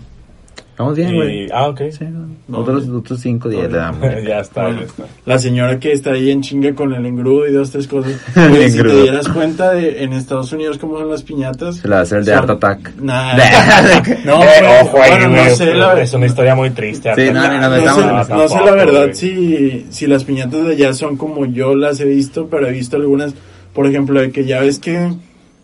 Vamos bien, güey. Y- ah, ok. Sí, otros, otros cinco días le damos. <laughs> ya está, ya está. la señora que está ahí en chingue con el engrudo y dos, tres cosas. <laughs> El Güey, si te dieras cuenta de en Estados Unidos cómo son las piñatas. Se la hacer el <laughs> de Art Attack. Nah. no, ojo ahí, bueno, no sé la- Es una historia muy triste. Sí, no, no, no, No, estamos- sé, no, no sé tampoco, la verdad si, si las piñatas de allá son como yo las he visto, pero he visto algunas, por ejemplo, de que ya ves que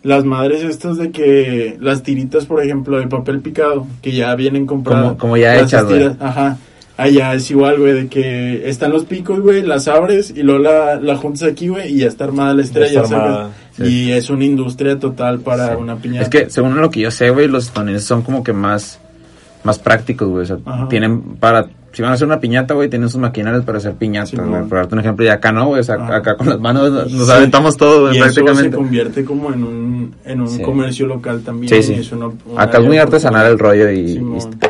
las madres estas de que las tiritas, por ejemplo, de papel picado, que ya vienen compradas. Como- como ya hechas, güey. Ajá. Allá es igual, güey, de que están los picos, güey, las abres y luego la, la juntas aquí, güey, y ya está armada la estrella. Armada, sí. Y es una industria total para Sí. una piñata. Es que, según lo que yo sé, güey, los estadounidenses son como que más, más prácticos, güey. O sea, Ajá. tienen para, si van a hacer una piñata, güey, tienen sus maquinarias para hacer piñatas, Sí, güey. mon. Por darte un ejemplo, y acá no, güey. O sea, Ajá. acá con las manos nos Sí. aventamos todo, güey, y eso se prácticamente. convierte como en un, en un Sí. comercio local también. Sí, sí. y es una- una Acá es muy área artesanal el rollo y, y,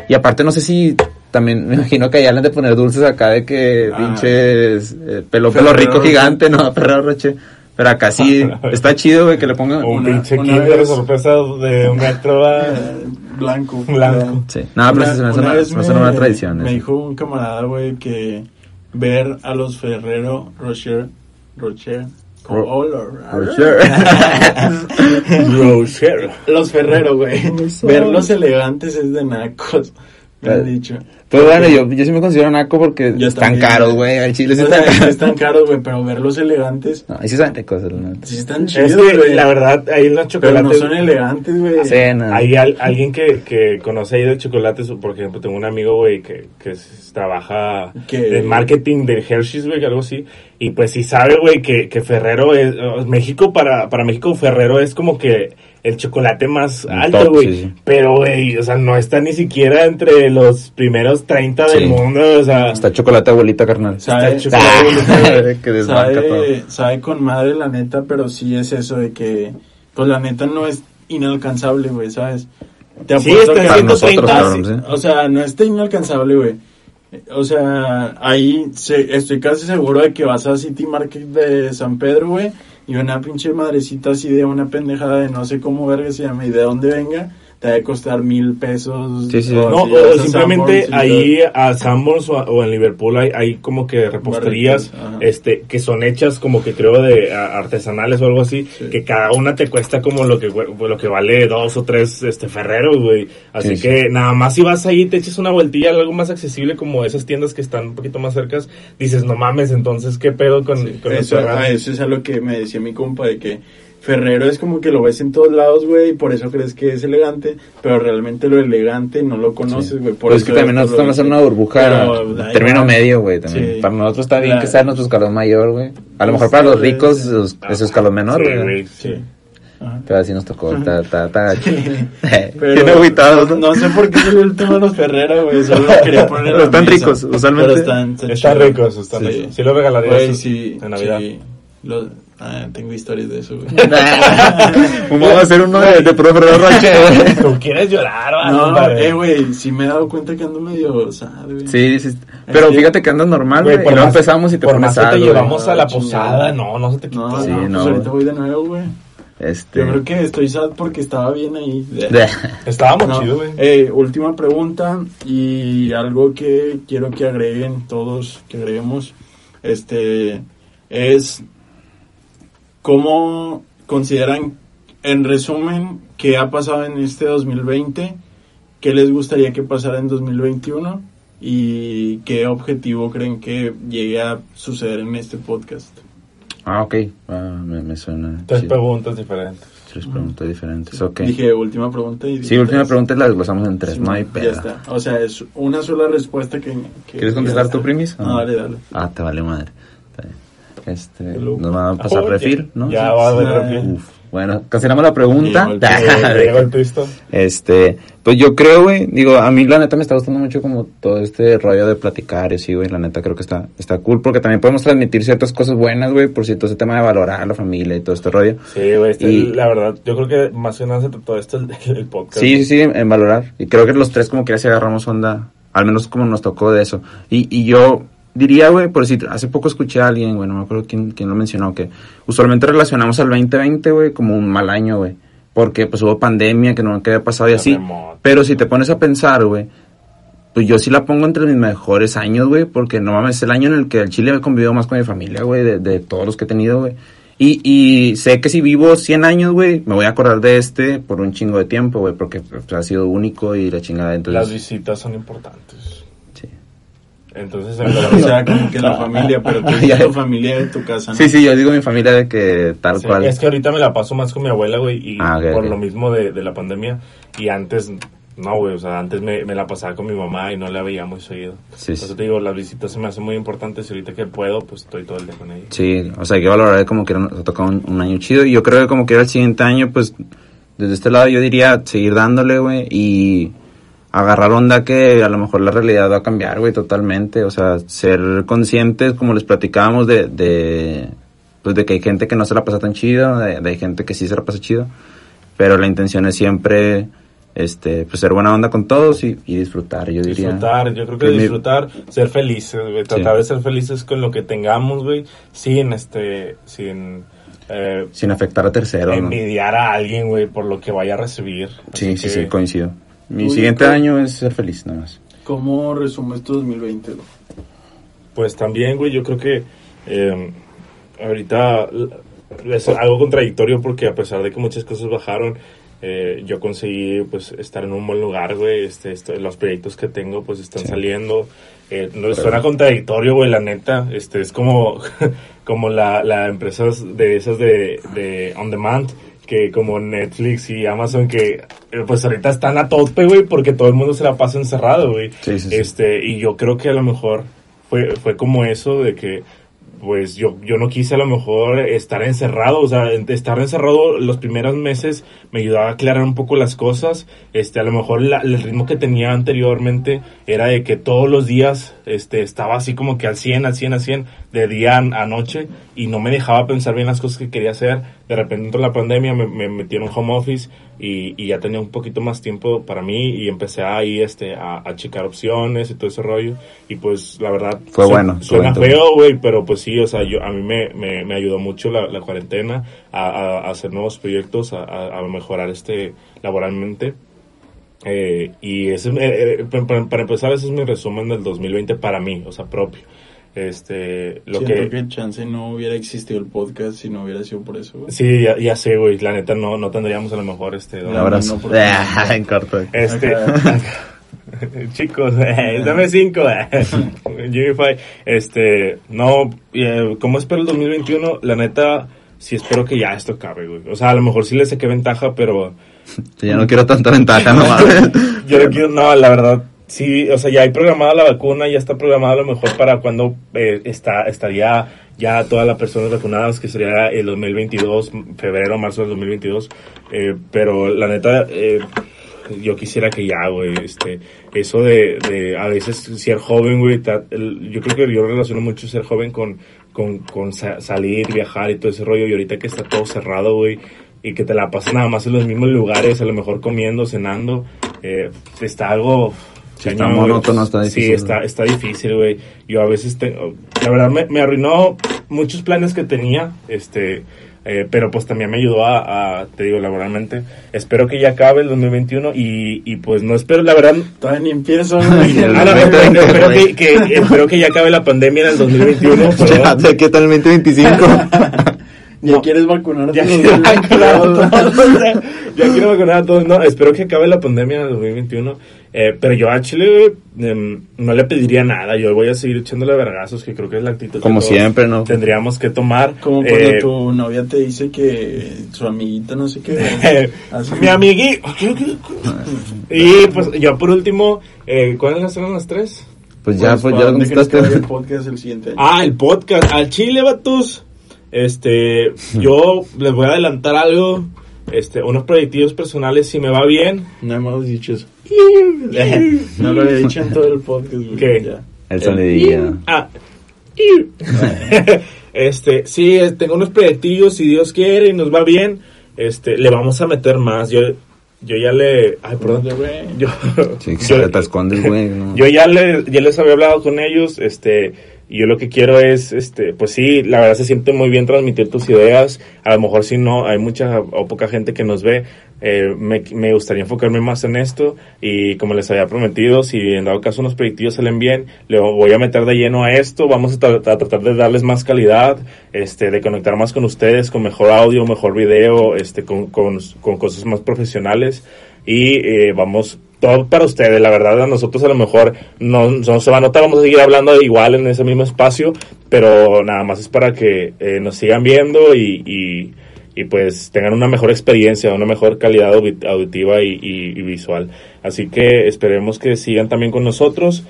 y aparte no sé si también me imagino que allá le han de poner dulces acá de que Ah. pinches eh, pelo pelo rico gigante, no, Ferrero Rocher. Pero acá sí <laughs> está chido, güey, que le pongan Un Una- pinche una kinder de vez- sorpresa de un metro. Eh, <laughs> Blanco. Blanco. Sí. No, pero eso es una, una tradición. Me eso. dijo un camarada, güey, que ver a los Ferrero Rocher, Rocher, con Ro- olor. Rocher. <laughs> Rocher. Los Ferrero, güey. Verlos elegantes es de nacos. Me han dicho. Pero bueno, yo, yo sí me considero naco porque Yo están también, caros, güey. Al chile sí están caros. están caros, güey, pero verlos elegantes, No, y sí saben ricos, neta. sí están Es chidos, que güey. la verdad, ahí los Pero chocolates. no son elegantes, güey. Sí, no. Hay al- alguien que, que conoce ahí de chocolates, por ejemplo, tengo un amigo, güey, que, que trabaja Que- en marketing de Hershey's, güey, algo así. Y pues sí sabe, güey, que, que Ferrero es, México, para, para México Ferrero es como que el chocolate más El alto, güey. sí, sí. Pero, güey, o sea, no está ni siquiera entre los primeros 30 del Sí. mundo, o sea. Está chocolate abuelita, carnal. Sabe, Está sabe- <laughs> que desbanca todo. sabe, con madre la neta, pero sí es eso de que, pues la neta no es inalcanzable, güey, ¿sabes? Te Sí, apuesto está que- Para 130, nosotros, sí. cabrón, sí. O sea, no está inalcanzable, güey. O sea, ahí se- estoy casi seguro de que vas a City Market de San Pedro, güey, y una pinche madrecita así de una pendejada de no sé cómo verga se llama y de dónde venga, te va a costar mil pesos. Sí, sí. o No, si o simplemente Sanborns ahí a Sanborns o, en Liverpool hay, hay como que reposterías este que son hechas como que creo de a- artesanales o algo así, Sí. que cada una te cuesta como lo que lo que vale dos o tres este ferreros, güey. Así Sí, que nada más si vas ahí te echas una vueltilla algo más accesible como esas tiendas que están un poquito más cercas, dices, "No mames, entonces qué pedo con, con Eso, Ferreros?" ah, eso es a lo que me decía mi compa, de que Ferrero es como que lo ves en todos lados, güey, y por eso crees que es elegante, pero realmente lo elegante no lo conoces, güey. por Pero es que también nosotros estamos en ves. una burbuja, Pero término medio, güey, también. Sí. Para nosotros está bien La- que sea nuestro escalón mayor, güey. A lo mejor para los sí, ricos sí. es, es escalón menor, Sí, güey. Sí. Ajá. Pero así nos tocó, está, está, está gacho. Pero <laughs> Bien agüitados, no, ¿no? sé por qué salió el tema de los Ferrero, güey, solo lo <laughs> quería poner Pero están mesa. ricos, usualmente. Pero están, están Están ricos, están Sí. ricos. Sí lo regalaría Güey, sí, en Navidad. sí. Los- ah, tengo historias de eso, güey. <laughs> Vamos a hacer uno de, de puro Ferrero Rocher. ¿Tú quieres llorar, va, No, eh, güey, sí me he dado cuenta que ando medio sad, güey. Sí, sí. Pero fíjate que andas normal, Güey, güey. Luego más- empezamos y te por pones más que sad, te güey. llevamos a la Ah, posada, no, no se te quita. No, Sí, no, pues no. ahorita voy de nuevo, güey. Este... Yo creo que estoy sad porque estaba bien ahí. Estábamos No, chido, güey. eh, última pregunta y algo que quiero que agreguen todos, que agreguemos, este, es cómo consideran, en resumen, qué ha pasado en este 2020 qué les gustaría que pasara en 2021 y qué objetivo creen que llegue a suceder en este podcast. Ah, ok. Ah, me, me suena. Tres chido. preguntas diferentes. Tres preguntas diferentes. Ok. Dije última pregunta y... Sí, última pregunta y la desglosamos en tres. Sí, no hay Ya pedo. está. O sea, es una sola respuesta que... que- ¿Quieres contestar ya tú, está. primis? No, dale, dale. Ah, te vale madre. Bien. Este, nos van a pasar Oye, refil, ¿no? Ya va a haber Sí. refil. Uf. Bueno, cancelamos la pregunta. <laughs> Este, pues yo creo, güey, digo, a mí la neta me está gustando mucho como todo este rollo de platicar y así, güey, la neta creo que está, está cool porque también podemos transmitir ciertas cosas buenas, güey, por cierto ese tema de valorar a la familia y todo este rollo. Sí, güey, este, Y- la verdad, yo creo que más que nada se trató de esto el, <laughs> el podcast. Sí, sí, sí, en, en valorar. Y creo que los tres como que ya se agarramos onda, al menos como nos tocó de eso. Y, y yo diría, güey, por decir, hace poco escuché a alguien, güey, no me acuerdo quién, quién lo mencionó, que usualmente relacionamos al 2020, güey, como un mal año, güey. Porque pues hubo pandemia, que no que había pasado y así. Pero si te pones a pensar, güey, pues yo sí la pongo entre mis mejores años, güey, porque no mames, es el año en el que el Chile he convivido más con mi familia, güey, de, de todos los que he tenido, güey. Y, y sé que si vivo 100 años, güey, me voy a acordar de este por un chingo de tiempo, güey, porque pues, ha sido único y la chingada. Las Entonces, visitas son importantes. Sí. Entonces, O sea, como que la familia, pero tú <laughs> Ya. dices tu familia de tu casa, ¿no? sí, sí, yo digo mi familia de que tal Sí, cual. Es que ahorita me la paso más con mi abuela, güey, y Ah, ok, por ok. lo mismo de, de la pandemia. Y antes, no, güey, o sea, antes me, me la pasaba con mi mamá y no la veía muy seguido. Sí, Entonces sí. te digo, las visitas se me hacen muy importantes y ahorita que puedo, pues estoy todo el día con ella. Sí, o sea, hay que valorar como que nos ha tocado un, un año chido. Y yo creo que como que era el siguiente año, pues, desde este lado yo diría seguir dándole, güey, y agarrar onda que a lo mejor la realidad va a cambiar, güey, totalmente. O sea, ser conscientes, como les platicábamos, de, de, pues, de que hay gente que no se la pasa tan chido, de, de hay gente que sí se la pasa chido. Pero la intención es siempre, este, pues, ser buena onda con todos y, y disfrutar, yo diría. Disfrutar, yo creo que disfrutar, ser felices, güey, tratar Sí. de ser felices con lo que tengamos, güey, sin este, sin eh, Sin afectar a terceros, ¿no? envidiar a alguien, güey, por lo que vaya a recibir. Sí, Así sí, que, sí, coincido. Mi Uy, siguiente ¿cómo? año es ser feliz, nada más. ¿Cómo resumes tu 2020? güey? Pues también, güey, yo creo que eh, ahorita es algo contradictorio porque a pesar de que muchas cosas bajaron, eh, yo conseguí pues estar en un buen lugar, güey. Este, esto- los proyectos que tengo pues están Sí. saliendo. Eh, no, suena contradictorio, güey, la neta. Este, es como, <laughs> como la, la empresas de esas de, de on demand que como Netflix y Amazon que eh, pues ahorita están a tope, güey, porque todo el mundo se la pasa encerrado, güey. Sí, sí, sí. Este, y yo creo que a lo mejor fue, fue como eso de que, pues yo, yo no quise a lo mejor estar encerrado, o sea, estar encerrado los primeros meses me ayudaba a aclarar un poco las cosas, este, a lo mejor la- el ritmo que tenía anteriormente era de que todos los días, este, estaba así como que al 100, al 100, al 100, de día a, noche, y no me dejaba pensar bien las cosas que quería hacer, de repente entró la pandemia, me, me metí en un home office, y, y ya tenía un poquito más tiempo para mí, y empecé ahí, este, a, a checar opciones y todo ese rollo, y pues, la verdad, Fue su- bueno, Suena feo, güey, pero pues sí, o sea, yo, a mí me, me, me ayudó mucho la, la cuarentena a, a- a hacer nuevos proyectos, a, mejorar este laboralmente. Eh, y ese, es- eh, eh, pa- pa- para empezar, ese es mi resumen del 2020 para mí, o sea, propio. Este, lo Siento que... que chance no hubiera existido el podcast si no hubiera sido por eso, güey. Sí, ya, ya sé, güey, la neta no, no tendríamos a lo mejor este... Un abrazo. no, porque- <laughs> en corto. Este, <laughs> chicos, eh, dame cinco. eh. <laughs> Unify, este, no, eh, ¿cómo espero el 2021? La neta, sí espero que ya esto acabe, güey. O sea, a lo mejor sí le saqué ventaja, pero Ya no quiero tanta ventaja, no mames. yo no quiero, no, la verdad, sí, o sea, ya hay programada la vacuna, ya está programada a lo mejor para cuando eh, está, estaría ya todas las personas vacunadas, que sería el 2022, febrero, marzo del 2022, eh, pero la neta, eh, yo quisiera que ya, güey, este, eso de, de a veces ser joven, güey, yo creo que yo relaciono mucho ser joven con, con, con sa- salir, viajar y todo ese rollo, y ahorita que está todo cerrado, güey, y que te la pasas nada más en los mismos lugares, a lo mejor comiendo, cenando, eh, está algo... Sí, está cañón, güey. monótono, está Sí, difícil, está, güey. está difícil, güey. Yo a veces, tengo, la verdad, me, me arruinó muchos planes que tenía, este, eh, pero pues también me ayudó a, a, te digo, laboralmente. Espero que ya acabe el 2021 y, y pues no espero, la verdad, Todavía ni empiezo. <laughs> Ah, no, espero, espero que, que- espero que ya acabe la pandemia en el 2021, <laughs> Ya, pero ¿de qué tal el 2025? <laughs> Ya No. quieres vacunar a Ya todos quiero vacunar a todos. Ya quiero vacunar a todos. No, espero que acabe la pandemia en el 2021. Eh, pero yo a Chile em, no le pediría nada. Yo voy a seguir echándole vergazos, que creo que es la actitud que Como todos siempre, ¿no? Tendríamos que tomar. Como cuando Eh, tu novia te dice que su amiguita no sé qué. <laughs> Mi amigui. <laughs> y pues yo por último, eh, ¿cuáles eran las tres? Pues ya, pues ¿para ya que contestaste. el podcast el siguiente año? Ah, el podcast. Al Chile, vatos. Este, yo les voy a adelantar algo. Este, unos proyectivos personales, si me va bien. No hemos dicho eso. No lo había dicho en todo el podcast, güey. ¿Qué? Ya. El sonidillo. Ah. este, sí, tengo unos proyectillos, si Dios quiere y nos va bien, este, le vamos a meter más. Yo, yo ya le, ay, perdón, güey. yo, Sí, yo- te escondes, güey. ¿no? yo ya, le, ya les había hablado con ellos, este, y yo lo que quiero es, este, pues sí, la verdad se siente muy bien transmitir tus ideas, a lo mejor si no, hay mucha o poca gente que nos ve, eh, me, me gustaría enfocarme más en esto, y como les había prometido, si en dado caso unos proyectillos salen bien, le voy a meter de lleno a esto, vamos a, tra- a tratar de darles más calidad, este, de conectar más con ustedes, con mejor audio, mejor video, este, con, con, con cosas más profesionales, y eh, vamos todo para ustedes, la verdad a nosotros a lo mejor no, se va a notar, vamos a seguir hablando igual en ese mismo espacio, pero nada más es para que eh, nos sigan viendo y, y, pues tengan una mejor experiencia, una mejor calidad audi- auditiva y visual. Así que esperemos que sigan también con nosotros.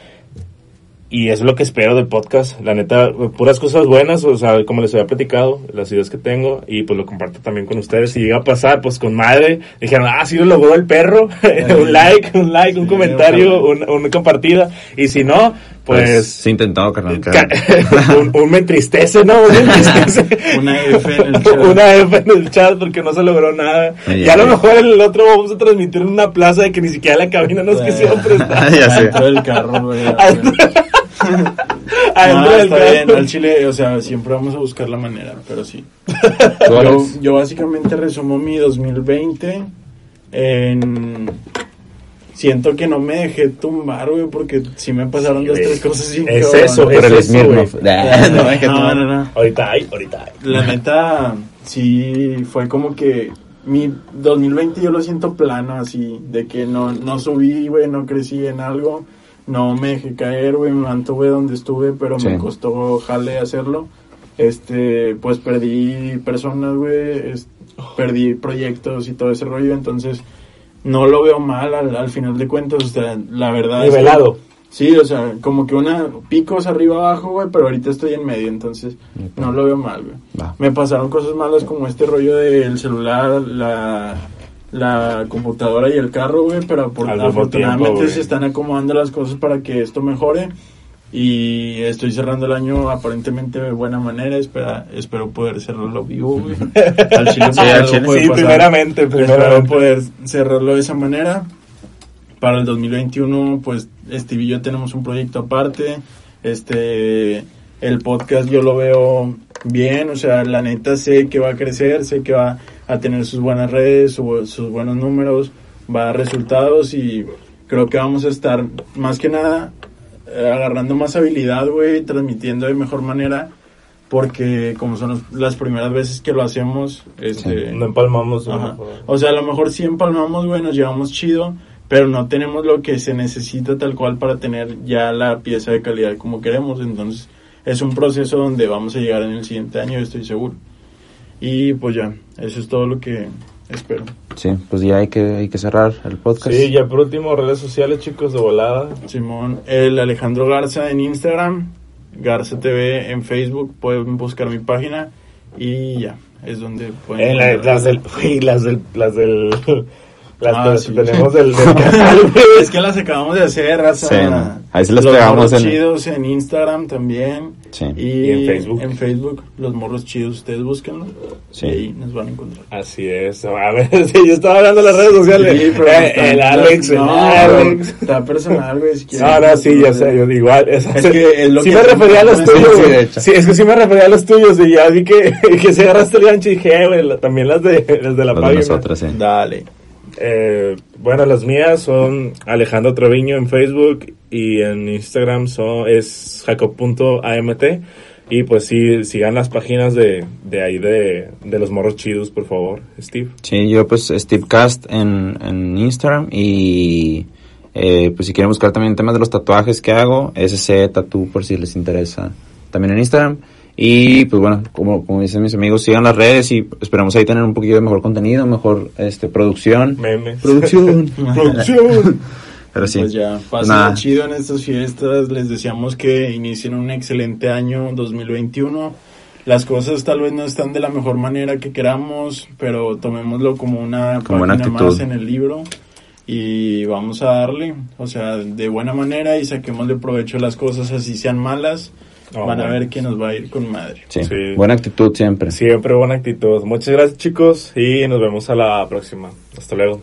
Y es lo que espero del podcast. La neta, puras cosas buenas, o sea, como les había platicado, las ideas que tengo, y pues lo comparto también con ustedes. Si llega a pasar, pues con madre, dijeron, ah, sí lo logró el perro, <laughs> un like, un like, un Sí, comentario, ojalá. un- una compartida. Y si no, Pues, pues... se intentó, carnal. ca- <laughs> un, un me entristece, ¿no? Un me entristece. <laughs> Una F en el chat. Una F en el chat porque no se logró nada. Ay, y a lo mejor el otro vamos a transmitir en una plaza de que ni siquiera la cabina nos quisieron prestar. Ya sé. Adentro del carro, güey. Adentro No, está bien, al chile, o sea, siempre vamos a buscar la manera, pero sí. Yo, yo básicamente resumo mi 2020 en... Siento que no me dejé tumbar, güey, porque sí me pasaron dos, güey. tres cosas bien Es eso, por es el eso, Smirnoff. güey. Ah, <laughs> no, que no, tú- no, no. Ahorita hay, ahorita hay. La neta, sí, fue como que mi 2020 yo lo siento plano, así, de que no, no subí, güey, no crecí en algo, no me dejé caer, güey, me mantuve donde estuve, pero Sí. me costó jale hacerlo. Este, pues perdí personas, güey, perdí proyectos y todo ese rollo, entonces no lo veo mal al, al final de cuentas, o sea, la verdad. es que- Nivelado. Sí, o sea, como que una picos arriba abajo, güey, pero ahorita estoy en medio, entonces no lo veo mal, güey. Me pasaron cosas malas como este rollo del celular, la, la computadora y el carro, güey, pero por- afortunadamente tiempo, se están acomodando las cosas para que esto mejore y estoy cerrando el año aparentemente de buena manera, espera, espero poder cerrarlo vivo, güey. <laughs> Al chile, Sí, al chile. Sí, pasar. primeramente, Espero primeramente. poder cerrarlo de esa manera. Para el 2021, pues Steve y yo tenemos un proyecto aparte. Este, el podcast yo lo veo bien, o sea, la neta sé que va a crecer, sé que va a tener sus buenas redes, su- sus buenos números, va a dar resultados y creo que vamos a estar más que nada eh, agarrando más habilidad, güey, transmitiendo de mejor manera. Porque como son los- las primeras veces que lo hacemos, este, No empalmamos. Ajá. O sea, a lo mejor sí empalmamos, güey, nos llevamos chido, pero no tenemos lo que se necesita tal cual para tener ya la pieza de calidad como queremos. Entonces, es un proceso donde vamos a llegar en el siguiente año, estoy seguro. Y pues ya, eso es todo lo que espero. Sí, pues ya hay que, hay que cerrar el podcast. Sí, ya por último, redes sociales, chicos, de volada. Simón, el Alejandro Garza en Instagram, Garza TV en Facebook, pueden buscar mi página y ya, es donde pueden... Eh, la- <laughs> las del, las del, las del, las Ah, sí. tenemos del, del canal, güey. <laughs> Es que las acabamos de hacer, raza. Sí, no. Ahí se las los pegamos morros en- chidos en Instagram también. Sí. Y, Y en Facebook. En Facebook, los morros chidos, ustedes búsquenlo. Sí. Y ahí nos van a encontrar. Así es. A ver, <laughs> sí, yo estaba hablando de las redes sociales. Sí, pero Eh, está- el Alex, el no, Alex. Está personal, güey. Si. No, no, sí, ya sé, yo igual. Es, Es que es lo sí que me refería a los tuyos, sí, güey. de hecho. Sí, es que sí me refería a los tuyos y ya vi que, <laughs> que se agarraste el gancho y dije, eh, güey, también las de, las de la página. nosotros, sí. Dale. Eh, bueno, las mías son Alejandro Treviño en Facebook y en Instagram son, es jacob.amt. Y pues sí, sigan las páginas de, de ahí de, de los morros chidos, por favor, Steve. Sí, yo pues Steve Cast en, en Instagram y eh, pues si quieren buscar también temas de los tatuajes que hago, SC Tattoo por si les interesa también en Instagram. Y pues bueno, como, como dicen mis amigos, sigan las redes y esperamos ahí tener un poquito de mejor contenido, mejor este producción. Memes. Producción. <laughs> Producción. <laughs> Pero sí. Pues ya, Pues pasen nada. chido en estas fiestas. Les deseamos que inicien un excelente año 2021. Las cosas tal vez no están de la mejor manera que queramos, pero tomémoslo como una buena página actitud. más en el libro y vamos a darle, o sea, de buena manera y saquémosle provecho a las cosas, así sean malas. Oh, Van a bueno. ver que nos va a ir con madre. Sí. Sí. Buena actitud siempre. Siempre buena actitud. Muchas gracias, chicos, y nos vemos a la próxima. Hasta luego.